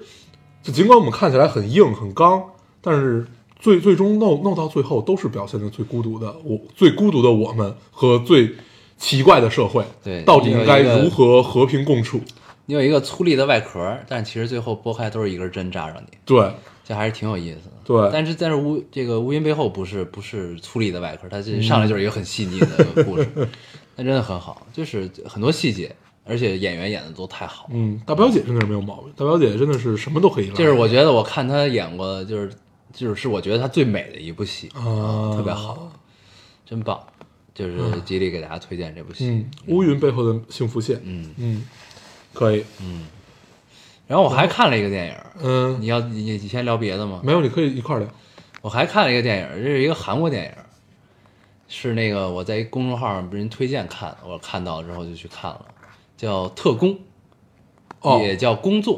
就尽管我们看起来很硬很刚，但是最最终弄弄到最后都是表现的最孤独的我，最孤独的我们和最奇怪的社会，对到底应该如何和平共处？你有一个粗粝的外壳，但其实最后剥开都是一根针扎着你，对这还是挺有意思的。对但是但是乌这个乌云背后不是不是粗粝的外壳，它嗯这上来就是一个很细腻的故事，那真的很好，就是很多细节，而且演员演的都太好了。嗯，大表姐真的是没有毛病，大表姐真的是什么都可以来，就是我觉得我看她演过，就是就是是我觉得她最美的一部戏，啊，特别好，真棒，就是极力给大家推荐这部戏。嗯，乌云背后的幸福线，嗯嗯，可以，嗯。然后我还看了一个电影，嗯，你要你你先聊别的吗？没有，你可以一块聊。我还看了一个电影，这是一个韩国电影，是那个我在一公众号上被人推荐看，我看到之后就去看了，叫《特工》，哦，也叫《工作》，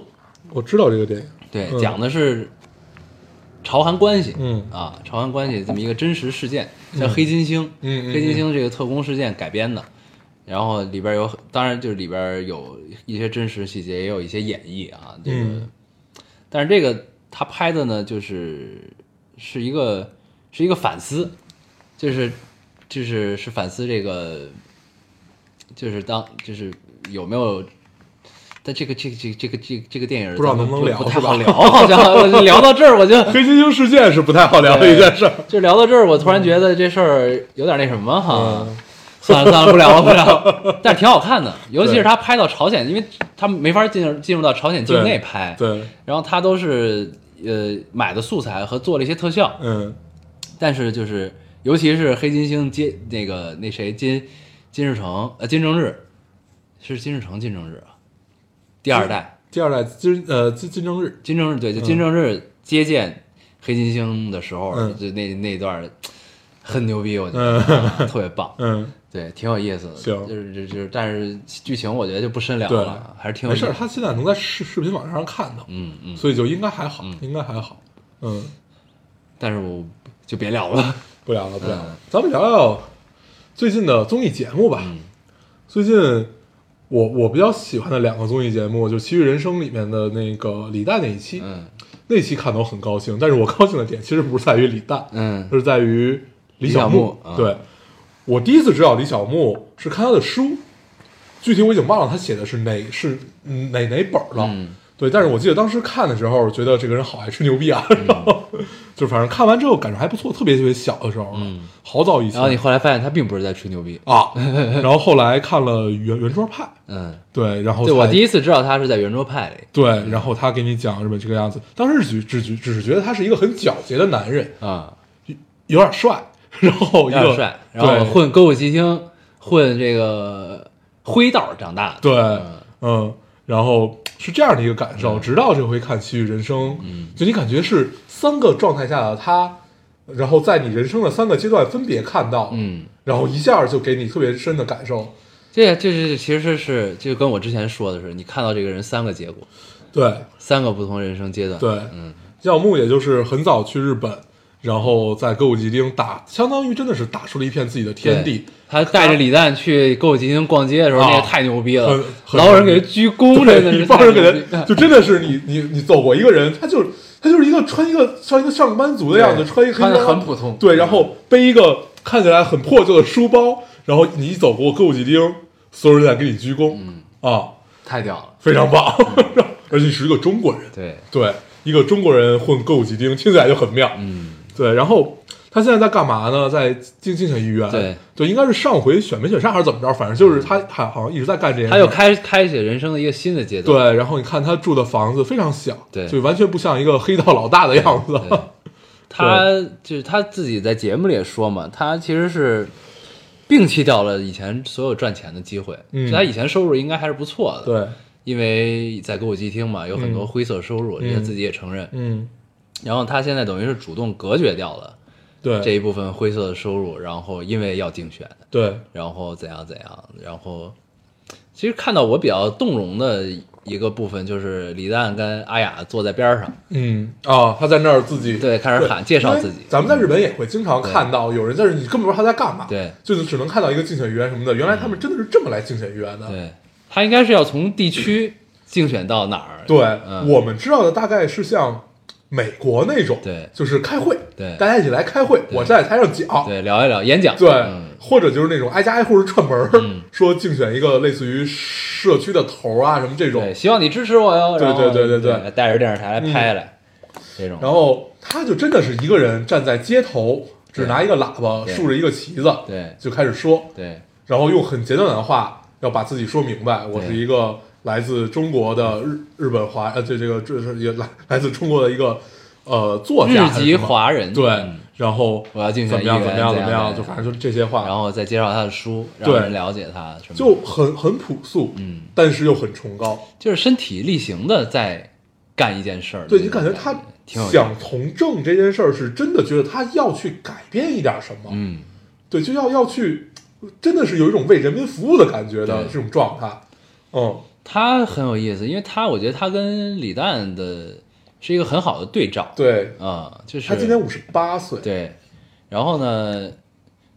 我知道这个电影，对，嗯。讲的是朝韩关系，嗯。啊，朝韩关系这么一个真实事件，叫黑金星，嗯嗯。黑金星这个特工事件改编的，然后里边有，当然就是里边有一些真实细节，也有一些演绎啊，这个，嗯但是这个他拍的呢，就是是一个是一个反思，就是就是是反思这个，就是当就是有没有。但这个这个这个这个这个这个电影不知道能不能聊不太好聊，好像我 就聊到这儿我就黑猩猩事件是不太好聊的一件事儿。就聊到这儿，我突然觉得这事儿有点那什么哈，嗯算了算了，不聊了不聊了，但是挺好看的，尤其是他拍到朝鲜，因为他没法进入进入到朝鲜境内拍，对，然后他都是呃买的素材和做了一些特效，嗯。但是就是尤其是黑金星接那个那谁金金日成呃金正日是金日成金正日啊，第二代第二代金呃金金正日，金正日对，就金正日接见黑金星的时候，嗯。就那那段很牛逼，我觉得、啊特别棒，嗯，对，挺有意思的。行就是就是就是，但是剧情我觉得就不深聊对了，还是挺有没事。他现在能在视视频网站上看到，嗯嗯，所以就应该还好，应该还好。嗯，但是我就别聊了。不聊了，不聊了嗯，咱们聊聊最近的综艺节目吧。嗯最近我我比较喜欢的两个综艺节目，就《奇遇人生》里面的那个李诞那一期，嗯那期看的我很高兴，但是我高兴的点其实不是在于李诞，嗯是在于李小牧。对，我第一次知道李小牧是看他的书，具体我已经忘了他写的是哪是嗯哪哪本了。嗯对，但是我记得当时看的时候，觉得这个人好爱吹牛逼啊，然后 就反正看完之后感觉还不错，特别特别小的时候，嗯，好早以前。然后你后来发现他并不是在吹牛逼。啊，然后后来看了圆圆桌派，嗯，对，然后对我第一次知道他是在圆桌派里。对，然后他给你讲日本这个样子，当时只只只只是觉得他是一个很皎洁的男人，啊，有点帅，然后一个有点帅，然后混歌舞伎町，混这个灰道长大的。对嗯，嗯，然后是这样的一个感受，直到这回看《奇遇人生》，嗯就你感觉是三个状态下的他，然后在你人生的三个阶段分别看到，嗯，然后一下就给你特别深的感受，这这是其实是就跟我之前说的是，你看到这个人三个结果，对三个不同人生阶段。对，嗯，耀木也就是很早去日本，然后在歌舞伎町打，相当于真的是打出了一片自己的天地。他带着李诞去歌舞伎町逛街的时候，啊那个太牛逼了很，很老有人给他鞠躬，真的是一帮人给他，就真的是你你你走过一个人，他就是他就是一个穿一个像一个上班族的样子，穿一个很普通对，然后背一个看起来很破旧的书包，然后你一走过歌舞伎町，所有人在给你鞠躬，嗯啊，太屌了。非常棒，而且你是一个中国人，对，对，一个中国人混歌舞伎町，听起来就很妙。嗯，对，然后他现在在干嘛呢？在竞竞选议员。对，就应该是上回选没选上还是怎么着，反正就是他他好像一直在干这件事。他又开开启人生的一个新的阶段。对，然后你看他住的房子非常小，对就完全不像一个黑道老大的样子。他就是他自己在节目里也说嘛，他其实是摒弃掉了以前所有赚钱的机会，嗯就他以前收入应该还是不错的，，对，因为在歌舞伎町嘛，有很多嗯灰色收入，嗯他自己也承认，嗯，然后他现在等于是主动隔绝掉了对，这一部分灰色的收入，然后因为要竞选，对，然后怎样怎样，然后其实看到我比较动容的一个部分就是李诞跟阿雅坐在边上，嗯。啊，他在那儿自己对，开始喊介绍自己。因为，咱们在日本也会经常看到有人在这，你根本不知道他在干嘛，对，就是只能看到一个竞选议员什么的，原来他们真的是这么来竞选议员的。对。他应该是要从地区竞选到哪儿？对，嗯。我们知道的大概是像美国那种，对。就是开会，对。大家一起来开会，我站在台上讲，对聊一聊演讲，对，嗯。或者就是那种挨家挨户的串门说竞选一个类似于社区的头儿啊什么这种，对，希望你支持我哟。对对对对对，带着电视台来拍来，这种，然后他就真的是一个人站在街头，只拿一个喇叭，竖着一个旗子，对。就开始说，对。然后用很简短的话要把自己说明白，我是一个来自中国的日日本华，呃，这这个这是也来来自中国的一个呃作家日籍华人，对嗯，然后我要进行怎么样怎么样怎么样，就反正就这些话，然后再介绍他的书，让对。人了解他就很很朴素，嗯，但是又很崇高。就是身体力行的在干一件事儿。对你感觉他想从政这件事儿，是真的觉得他要去改变一点什么，嗯，对，就要要去，真的是有一种为人民服务的感觉的这种状态。嗯，他很有意思，因为他我觉得他跟李诞的是一个很好的对照，对，啊、就是他今年五十八岁，对，然后呢，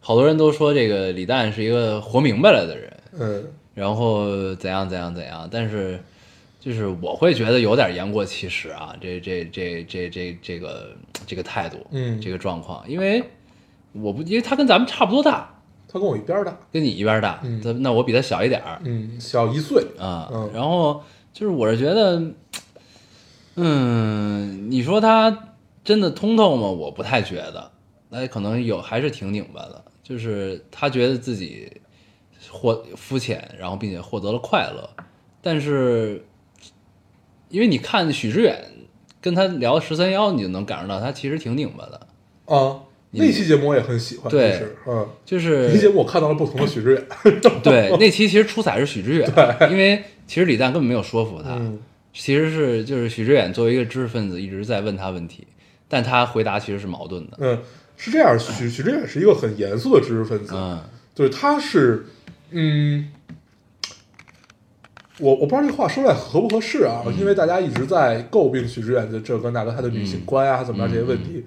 好多人都说这个李诞是一个活明白了的人，嗯，然后怎样怎样怎样，但是就是我会觉得有点言过其实啊，这这这这这这个这个态度，嗯。这个状况，因为我不，因为他跟咱们差不多大，他跟我一边儿大，跟你一边大，嗯。那我比他小一点儿。嗯，小一岁，啊，嗯。然后就是我是觉得，嗯，你说他真的通透吗？我不太觉得，那可能有还是挺拧巴的，就是他觉得自己获肤浅，然后并且获得了快乐，但是因为你看许知远跟他聊十三幺，你就能感受到他其实挺拧巴的，啊，那期节目我也很喜欢，对嗯，就是那期节目我看到了不同的许知远，对那期其实出彩是许知远，因为其实李诞根本没有说服他，嗯。其实是就是许知远作为一个知识分子一直在问他问题，但他回答其实是矛盾的。嗯，是这样，许许知远是一个很严肃的知识分子，嗯。对，他是，嗯，我我不知道这个话说出来合不合适啊，嗯。因为大家一直在诟病许知远的这个那个他的女性观啊，怎么样这些问嗯。题，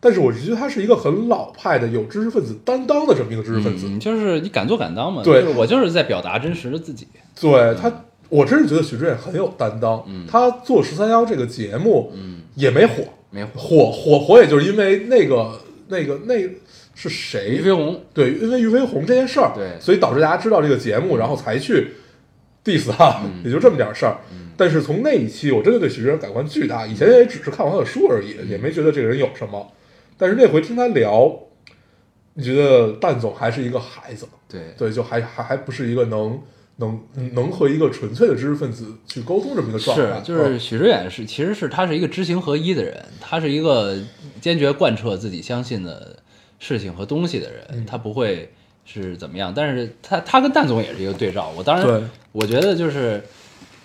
但是我是觉得他是一个很老派的有知识分子担当的这么一个知识分子，嗯，就是你敢做敢当嘛。对就是我就是在表达真实的自己。对他，我真是觉得许知远很有担当，他做十三幺这个节目，嗯，也没火，没火。火火火，也就是因为那个那个那是谁？俞飞鸿，对，因为俞飞鸿这件事儿，对所以导致大家知道这个节目，然后才去 diss 他，嗯也就这么点事儿。但是从那一期，我真的对许知远改观巨大。以前也只是看过他的书而已，嗯也没觉得这个人有什么。但是那回听他聊，你觉得蛋总还是一个孩子，对。对，就还还还不是一个能能能和一个纯粹的知识分子去沟通这么一个状态，是就是嗯许知远是其实是他是一个知行合一的人，他是一个坚决贯彻自己相信的事情和东西的人，嗯。他不会是怎么样。但是他他跟蛋总也是一个对照。我当然，我觉得就是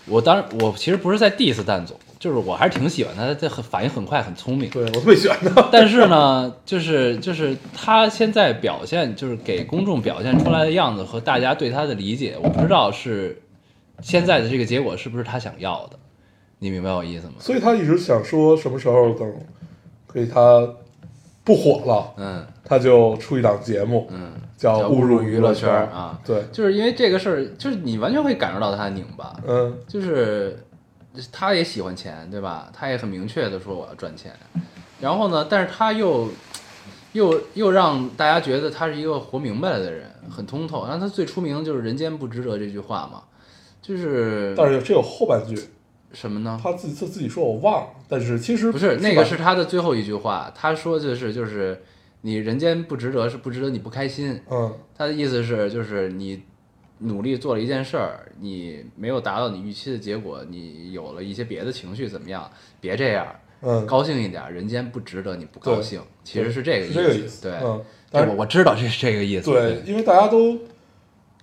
我当然我其实不是在 diss 蛋总，就是我还是挺喜欢他，他很反应很快，很聪明。对我特别喜欢他。但是呢，就是就是他现在表现，就是给公众表现出来的样子和大家对他的理解，我不知道是现在的这个结果是不是他想要的，你明白我意思吗？所以他一直想说什么时候等给他不火了，嗯他就出一档节目，嗯，叫叫误入娱乐圈啊对，就是因为这个事儿，就是你完全会感受到他的拧巴，嗯就是他也喜欢钱，对吧？他也很明确的说我要赚钱，然后呢，但是他又又又让大家觉得他是一个活明白了的人，很通透。然后他最出名就是“人间不值得”这句话嘛，就是但是这有后半句，什么呢？他自己他自己说我忘了，但是其实不是那个是他的最后一句话，他说就是就是你人间不值得是不值得你不开心，嗯他的意思是就是你努力做了一件事儿，你没有达到你预期的结果，你有了一些别的情绪怎么样？别这样，嗯，高兴一点，人间不值得你不高兴，其实是这个是这个意思，对，嗯，但是我我知道这是这个意思，对，因为大家都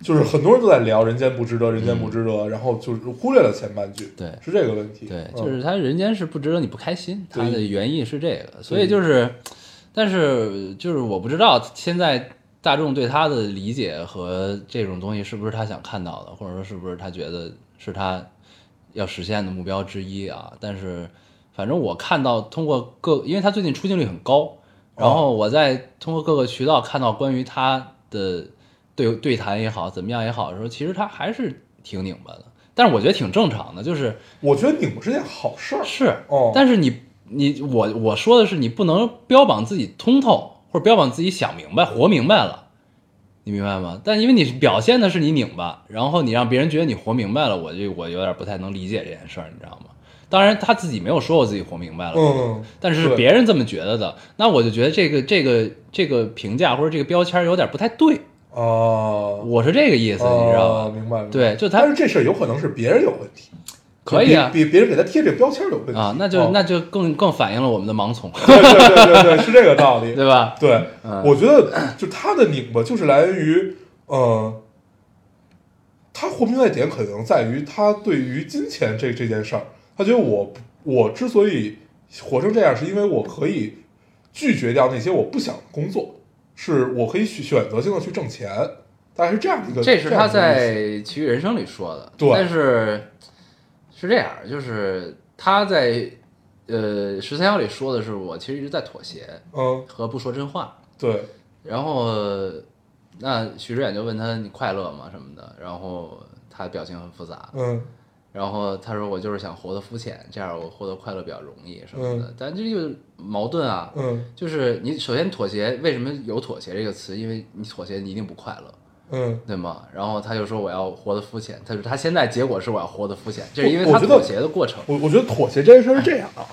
就是很多人都在聊人间不值得，人间不值得，然后就是忽略了前半句，嗯对是这个问题，对，嗯就是他人间是不值得你不开心，他的原意是这个，所以就是，但是就是我不知道现在大众对他的理解和这种东西是不是他想看到的，或者说是不是他觉得是他要实现的目标之一啊？但是反正我看到通过各，因为他最近出镜率很高，然后我在通过各个渠道看到关于他的对对谈也好，怎么样也好的时候，其实他还是挺拧巴的。但是我觉得挺正常的，就是我觉得拧巴是件好事儿，是，哦但是你你我我说的是，你不能标榜自己通透，或者标榜自己想明白、活明白了，你明白吗？但因为你表现的是你拧巴，然后你让别人觉得你活明白了，我就我有点不太能理解这件事儿，你知道吗？当然他自己没有说我自己活明白了，嗯，但是是别人这么觉得的，那我就觉得这个这个这个评价或者这个标签有点不太对，哦，我是这个意思，你知道吗？哦明白，对就他但是这事儿有可能是别人有问题，可以啊。比别别人给他贴这个标签有问题。啊，那就、哦。那就更更反映了我们的盲从，对对对对对，是这个道理，对吧？对，嗯。我觉得就他的拧巴就是来源于，呃，他活明白点可能在于他对于金钱这这件事儿，他觉得我我之所以活成这样，是因为我可以拒绝掉那些我不想的工作，是我可以选选择性的去挣钱，大概是这样一个。这是他在《奇遇人生》里说的，对。但是是这样，就是他在呃十三幺里说的是，我其实一直在妥协嗯，和不说真话。对，然后那许志远就问他你快乐吗什么的，然后他表情很复杂，嗯然后他说我就是想活得肤浅，这样我获得快乐比较容易什么的，嗯但这就是矛盾啊。嗯就是你首先妥协，为什么有妥协这个词？因为你妥协你一定不快乐。嗯，对吗？然后他就说我要活得肤浅，他说他现在结果是我要活得肤浅，这是因为他妥协的过程。我我觉得妥协这件事儿是这样啊，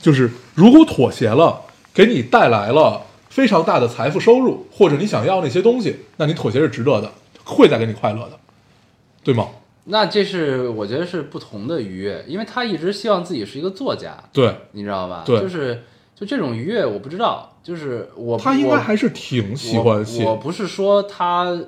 就是如果妥协了，给你带来了非常大的财富收入，或者你想要那些东西，那你妥协是值得的，会带给你快乐的，对吗？那这是我觉得是不同的愉悦，因为他一直希望自己是一个作家，对你知道吧？对就是就这种愉悦，我不知道，就是我他应该还是挺喜欢写我。我不是说他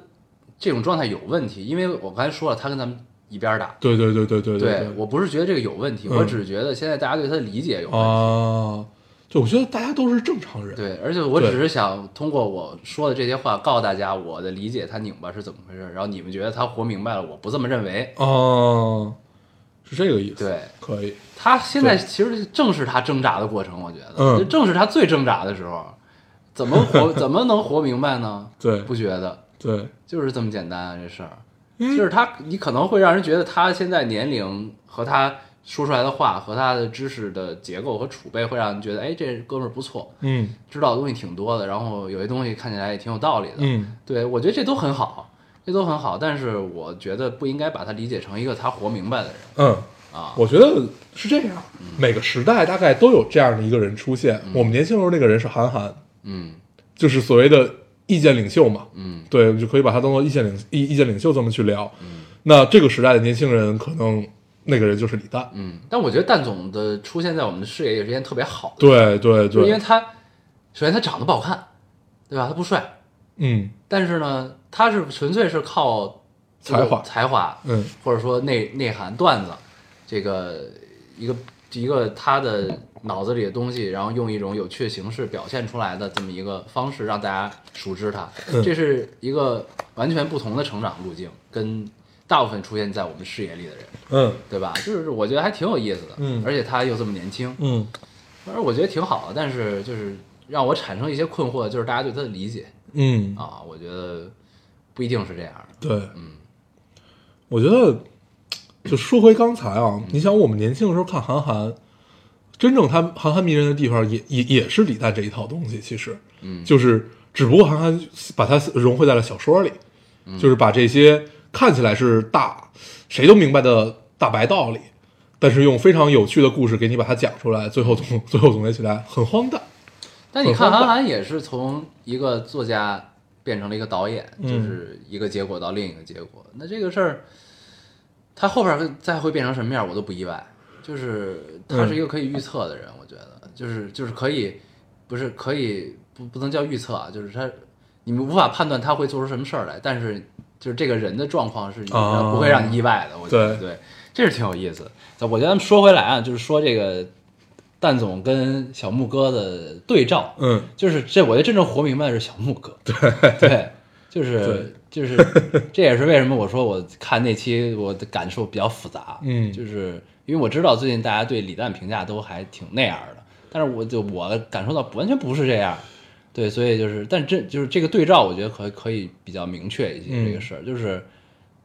这种状态有问题，因为我刚才说了，他跟咱们一边儿打。对对对对对对对我不是觉得这个有问题，嗯我只是觉得现在大家对他的理解有问题。啊，对，我觉得大家都是正常人。对，而且我只是想通过我说的这些话，告诉大家我的理解，他拧巴是怎么回事，然后你们觉得他活明白了，我不这么认为。啊，是这个意思。对可以。他现在其实正是他挣扎的过程，我觉得，正是他最挣扎的时候，怎么活 怎么能活明白呢？对不觉得，对，就是这么简单啊，这事儿，就是他，你可能会让人觉得他现在年龄和他说出来的话和他的知识的结构和储备，会让人觉得，哎，这哥们儿不错，嗯。知道的东西挺多的，然后有些东西看起来也挺有道理的。嗯。对我觉得这都很好，这都很好，但是我觉得不应该把他理解成一个他活明白的人。嗯，啊。我觉得是这样，每个时代大概都有这样的一个人出现。我们年轻时候那个人是韩寒，嗯。就是所谓的意见领袖嘛。嗯对，就可以把他当做意见领意意见领袖这么去聊。那这个时代的年轻人，可能那个人就是李诞。嗯，但我觉得蛋总的出现在我们的视野也是一件特别好的，对对对，就因为他首先他长得不好看，对吧？他不帅，嗯但是呢，他是纯粹是靠才华才华，嗯或者说内内涵段子，这个一个一个他的脑子里的东西，然后用一种有趣的形式表现出来的这么一个方式，让大家熟知他。嗯这是一个完全不同的成长路径，跟大部分出现在我们视野里的人，嗯对吧？就是我觉得还挺有意思的，嗯而且他又这么年轻，嗯反正我觉得挺好的。但是就是让我产生一些困惑，就是大家对他的理解嗯，啊，我觉得不一定是这样的。对，我觉得就说回刚才啊，你想我们年轻的时候看韩寒，真正他韩寒迷人的地方也也也是李诞这一套东西，其实，嗯。就是只不过韩寒把它融汇在了小说里，就是把这些看起来是大谁都明白的大白道理，但是用非常有趣的故事给你把它讲出来，最后总最后总结起来很荒诞。但你看韩寒也是从一个作家变成了一个导演，嗯。就是一个结果到另一个结果。那这个事儿，他后边会再会变成什么样，我都不意外。就是他是一个可以预测的人，我觉得，就是就是可以，不是可以不不能叫预测啊，就是他你们无法判断他会做出什么事儿来，但是就是这个人的状况是啊不会让你意外的，我觉得对对，这是挺有意思的。我觉得咱们说回来啊，就是说这个蛋总跟小木哥的对照，嗯，就是这，我觉得真正活明白的是小木哥。对对，就是对就是，这也是为什么我说我看那期我的感受比较复杂。嗯就是因为我知道最近大家对李诞评价都还挺那样的，但是我就我感受到完全不是这样。对，所以就是，但这就是这个对照，我觉得可可以比较明确一些嗯这个事儿，就是。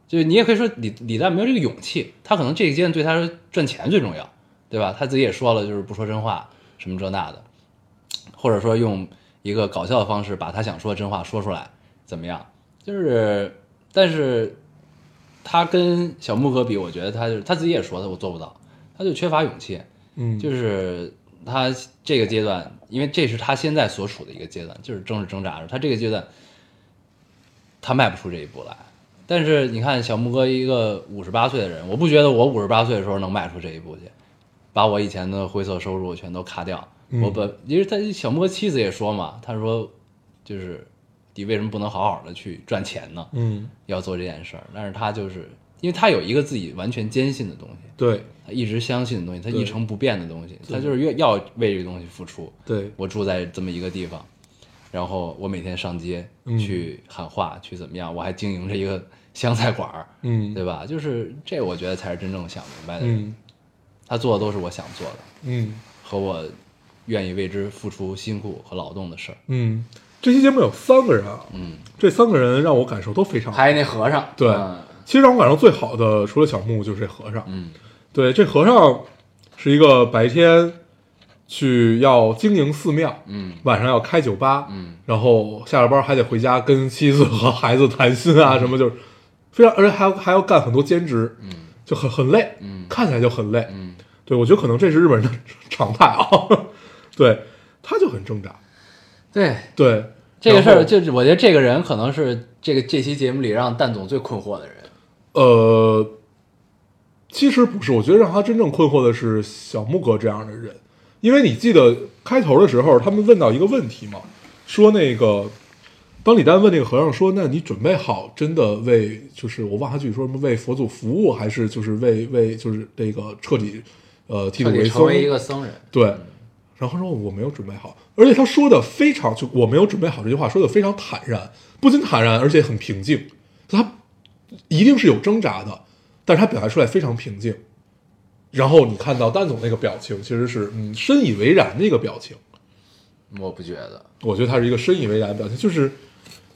就是你也可以说李李诞没有这个勇气，他可能这一阶段对他说赚钱最重要，对吧？他自己也说了，就是不说真话，什么这那的，或者说用一个搞笑的方式把他想说的真话说出来，怎么样？就是，但是他跟小木哥比，我觉得他就是他自己也说他，我做不到，他就缺乏勇气。嗯，就是他这个阶段，因为这是他现在所处的一个阶段，就是正是挣扎着。他这个阶段，他迈不出这一步来。但是你看小木哥一个五十八岁的人，我不觉得我五十八岁的时候能迈出这一步去，把我以前的灰色收入全都卡掉。嗯我本因为他小木哥妻子也说嘛，他说就是你为什么不能好好的去赚钱呢？嗯，要做这件事儿，但是他就是因为他有一个自己完全坚信的东西，对他一直相信的东西，他一成不变的东西，他就是越要为这个东西付出。对，我住在这么一个地方，然后我每天上街嗯去喊话，去怎么样，我还经营着一个湘菜馆儿，嗯对吧？就是这，我觉得才是真正想明白的人。嗯他做的都是我想做的嗯和我愿意为之付出辛苦和劳动的事儿。嗯，这期节目有三个人啊，嗯，这三个人让我感受都非常好。还有那和尚，对嗯。其实让我感受最好的，除了小木，就是这和尚。嗯。对，这和尚是一个白天去要经营寺庙，嗯。晚上要开酒吧，嗯。然后下了班还得回家跟妻子和孩子谈心啊，什么就是非常，而且还要还要干很多兼职，嗯。就很很累，嗯。看起来就很累。嗯，对我觉得可能这是日本人的 常态啊，对，他就很挣扎，对，对这个事儿就是我觉得这个人可能是这个这期节目里让蛋总最困惑的人。呃，其实不是，我觉得让他真正困惑的是小木哥这样的人，因为你记得开头的时候，他们问到一个问题嘛，说那个当李丹问那个和尚说：“那你准备好真的为就是我忘了他具体说什么为佛祖服务，还是就是为为就是那个彻底呃剃彻度为僧？”底成为一个僧人，对，然后他说我没有准备好，而且他说的非常就我没有准备好这句话说的非常坦然，不仅坦然，而且很平静。他一定是有挣扎的，但是他表达出来非常平静。然后你看到蛋总那个表情，其实是嗯深以为然的一个表情。我不觉得。我觉得他是一个深以为然的表情，就是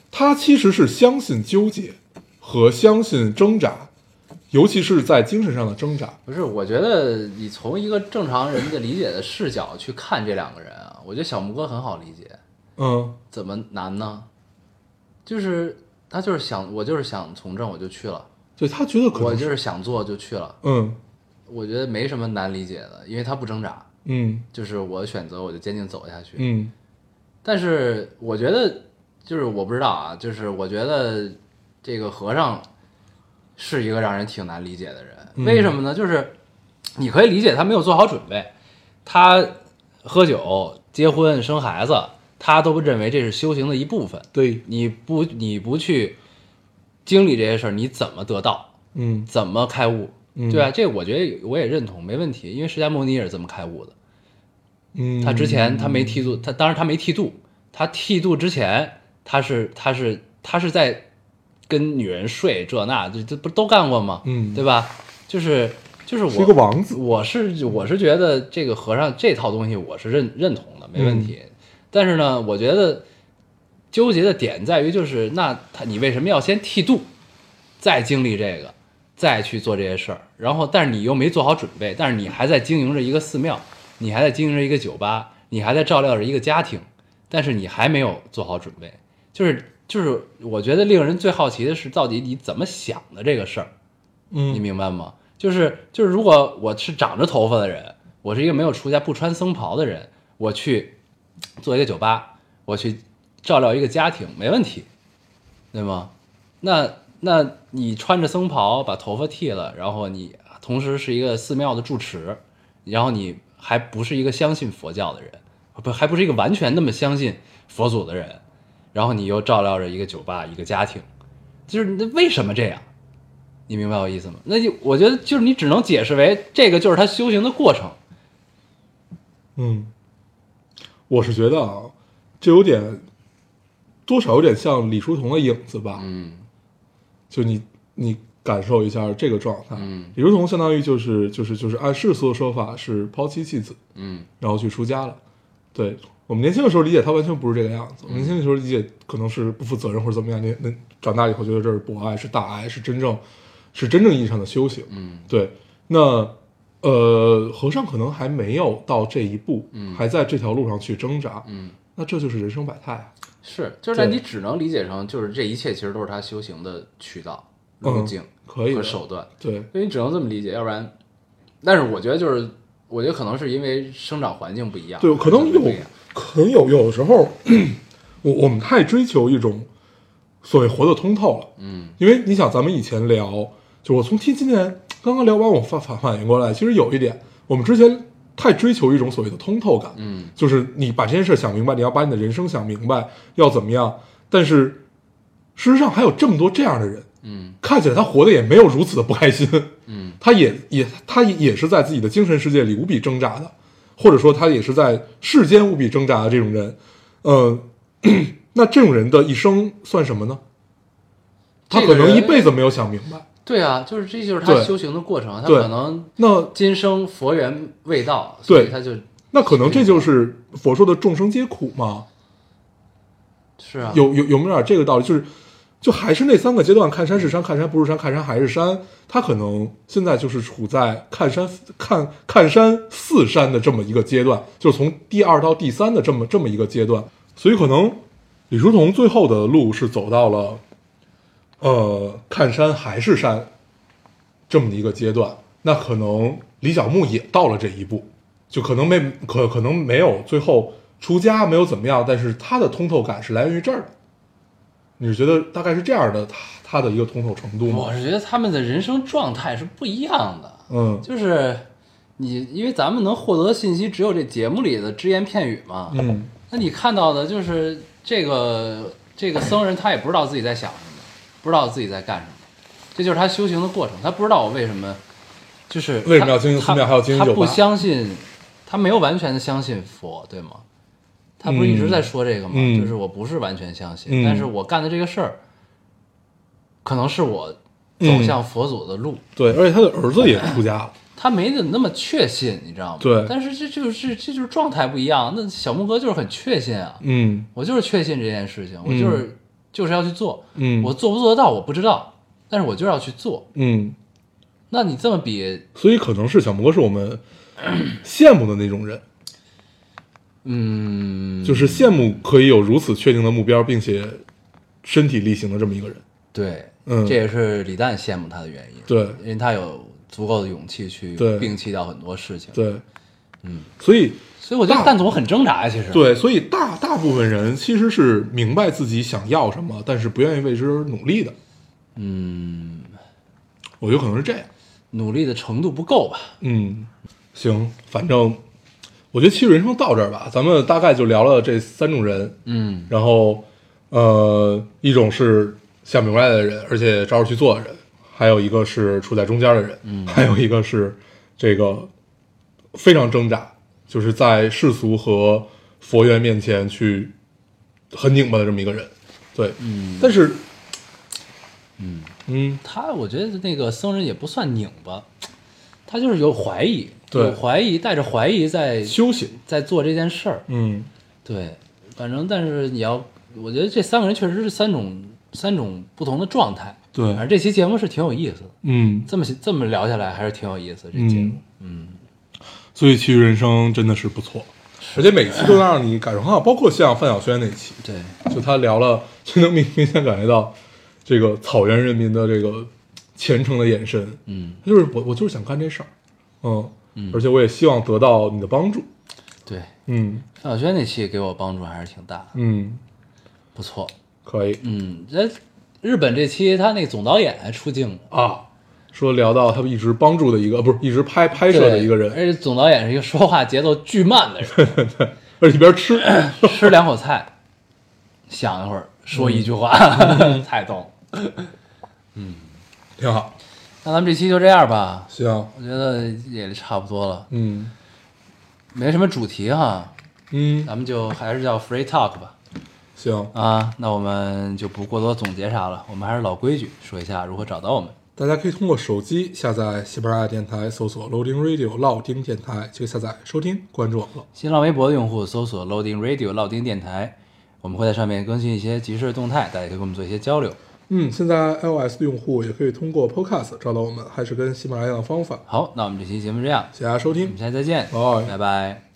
他其实是相信纠结和相信挣扎，尤其是在精神上的挣扎。不是，我觉得你从一个正常人的理解的视角去看这两个人啊，我觉得小木哥很好理解，嗯。怎么难呢？就是他就是想，我就是想从政，我就去了，对他觉得可能我就是想做就去了，嗯。我觉得没什么难理解的，因为他不挣扎，嗯。就是我选择我就坚定走下去。嗯。但是我觉得，就是我不知道啊，就是我觉得这个和尚是一个让人挺难理解的人。嗯为什么呢？就是你可以理解他没有做好准备，他喝酒、结婚、生孩子，他都认为这是修行的一部分。对你不你不去经历这些事儿，你怎么得道？嗯怎么开悟？嗯对吧？这个我觉得我也认同，没问题，因为释迦牟尼也是这么开悟的。嗯，他之前他没剃度，他当然他没剃度，他剃度之前他是他是他是在跟女人睡这那，这这不都干过吗？嗯对吧？就是就是我是一个王子我是我是觉得这个和尚这套东西我是认认同的，没问题。嗯但是呢，我觉得纠结的点在于就是那他你为什么要先剃度，再经历这个，再去做这些事儿？然后但是你又没做好准备，但是你还在经营着一个寺庙，你还在经营着一个酒吧，你还在照料着一个家庭，但是你还没有做好准备。就是就是，我觉得令人最好奇的是，到底你怎么想的这个事儿？嗯你明白吗？就是就是，如果我是长着头发的人，我是一个没有出家不穿僧袍的人，我去做一个酒吧，我去照料一个家庭，没问题，对吗？那那你穿着僧袍，把头发剃了，然后你同时是一个寺庙的住持，然后你还不是一个相信佛教的人，不还不是一个完全那么相信佛祖的人，然后你又照料着一个酒吧一个家庭，就是那为什么这样？你明白我意思吗？那就我觉得就是你只能解释为这个就是他修行的过程。嗯，我是觉得啊，这有点多少有点像李叔同的影子吧。嗯就你你感受一下这个状态。嗯李叔同相当于就是就是就是按世俗的说法是抛妻弃子，嗯然后去出家了。对我们年轻的时候理解他完全不是这个样子，我们年轻的时候理解可能是不负责任或者怎么样，那那长大以后觉得这是博爱，是大爱，是真正是真正意义上的修行。嗯对，那呃，和尚可能还没有到这一步，嗯还在这条路上去挣扎，嗯，那这就是人生百态啊。是，就是在你只能理解成就是这一切其实都是他修行的渠道、路径嗯可以和手段，对，所以你只能这么理解，要不然，但是我觉得就是，我觉得可能是因为生长环境不一样，对，可能有环境不一样，可能有有的时候，我我们太追求一种所谓活得通透了，嗯。因为你想，咱们以前聊，就我从听今天刚刚聊完，我反反反应过来，其实有一点，我们之前太追求一种所谓的通透感，嗯。就是你把这件事想明白，你要把你的人生想明白，要怎么样，但是事实上还有这么多这样的人，嗯。看起来他活得也没有如此的不开心，嗯。他也也他也是在自己的精神世界里无比挣扎的，或者说他也是在世间无比挣扎的这种人，呃，那这种人的一生算什么呢？他可能一辈子没有想明白。对啊，就是这就是他修行的过程，他可能那今生佛缘未到，所以对他就那可能这就是佛说的众生皆苦嘛？是啊，有有有没有点这个道理？就是就还是那三个阶段，看山是山，看山不是山，看山还是山。他可能现在就是处在看山看看山似山的这么一个阶段，就是从第二到第三的这么这么一个阶段。所以可能李叔同最后的路是走到了，呃，看山还是山这么一个阶段。那可能李小牧也到了这一步，就可能没可可能没有最后出家，没有怎么样，但是他的通透感是来源于这儿的。你是觉得大概是这样的，他他的一个通透程度吗我？是觉得他们的人生状态是不一样的，嗯就是你因为咱们能获得的信息只有这节目里的只言片语嘛，嗯那你看到的就是这个这个僧人，他也不知道自己在想什么，不知道自己在干什么，这就是他修行的过程。他不知道我为什么，就是为什么要经营他寺庙还要经营他不酒吧相信，他没有完全的相信佛，对吗？他不是一直在说这个吗？嗯就是我不是完全相信，嗯但是我干的这个事儿，可能是我走向佛祖的路。对，而且他的儿子也出家了。他没怎么那么确信，你知道吗？对但是这就是这就是状态不一样。那小木哥就是很确信啊，嗯我就是确信这件事情，我就是、就是要去做。嗯我做不做得到我不知道，但是我就是要去做。嗯，那你这么比，所以可能是小木哥是我们 羡慕的那种人，嗯，就是羡慕可以有如此确定的目标，并且身体力行的这么一个人。对，嗯这也是李诞羡慕他的原因。对因为他有足够的勇气去摒弃掉很多事情。，对，嗯，所以所以我觉得大蛋总很挣扎呀，其实。，对，所以大大部分人其实是明白自己想要什么，但是不愿意为之努力的。嗯，我觉得可能是这样。努力的程度不够吧？嗯，行，反正我觉得其实人生到这儿吧，咱们大概就聊了这三种人，嗯。然后呃，一种是想明白的人，而且照着去做的人，还有一个是处在中间的人，嗯，还有一个是这个非常挣扎，就是在世俗和佛缘面前去很拧巴的这么一个人，对，嗯，但是，嗯嗯。他我觉得那个僧人也不算拧巴，他就是有怀疑，对有怀疑，带着怀疑在修行，在做这件事儿。嗯。对，反正但是你要，我觉得这三个人确实是三种三种不同的状态。对。反正这期节目是挺有意思的，嗯，这么这么聊下来还是挺有意思的。这节目，嗯，所以其实人生真的是不错，而且每期都能让你感受很好，包括像范晓萱那期，对，就他聊了，就能明明显感觉到这个草原人民的这个虔诚的眼神，嗯，就是我我就是想干这事儿，嗯，而且我也希望得到你的帮助，对，嗯。范晓萱那期给我帮助还是挺大的，嗯，不错。可以。嗯，这日本这期他那个总导演还出镜了，啊。说聊到他们一直帮助的一个，不是一直拍拍摄的一个人。而，且总导演是一个说话节奏巨慢的人，而且一边吃，吃两口菜，想一会儿说一句话，嗯 太逗嗯。挺好。那咱们这期就这样吧，行，我觉得也差不多了，嗯没什么主题哈，嗯，咱们就还是叫 free talk 吧。行，啊，那我们就不过多总结啥了，我们还是老规矩，说一下如何找到我们。大家可以通过手机下载喜马拉雅电台，搜索 Loading Radio 老丁电台，就可以下载收听，关注我们了。新浪微博的用户搜索 Loading Radio 老丁电台，我们会在上面更新一些即时的动态，大家可以跟我们做一些交流。嗯，现在 iOS 的用户也可以通过 Podcast 找到我们，还是跟喜马拉雅的方法。好，那我们这期节目这样，谢谢大家收听。我们，下期再见，拜拜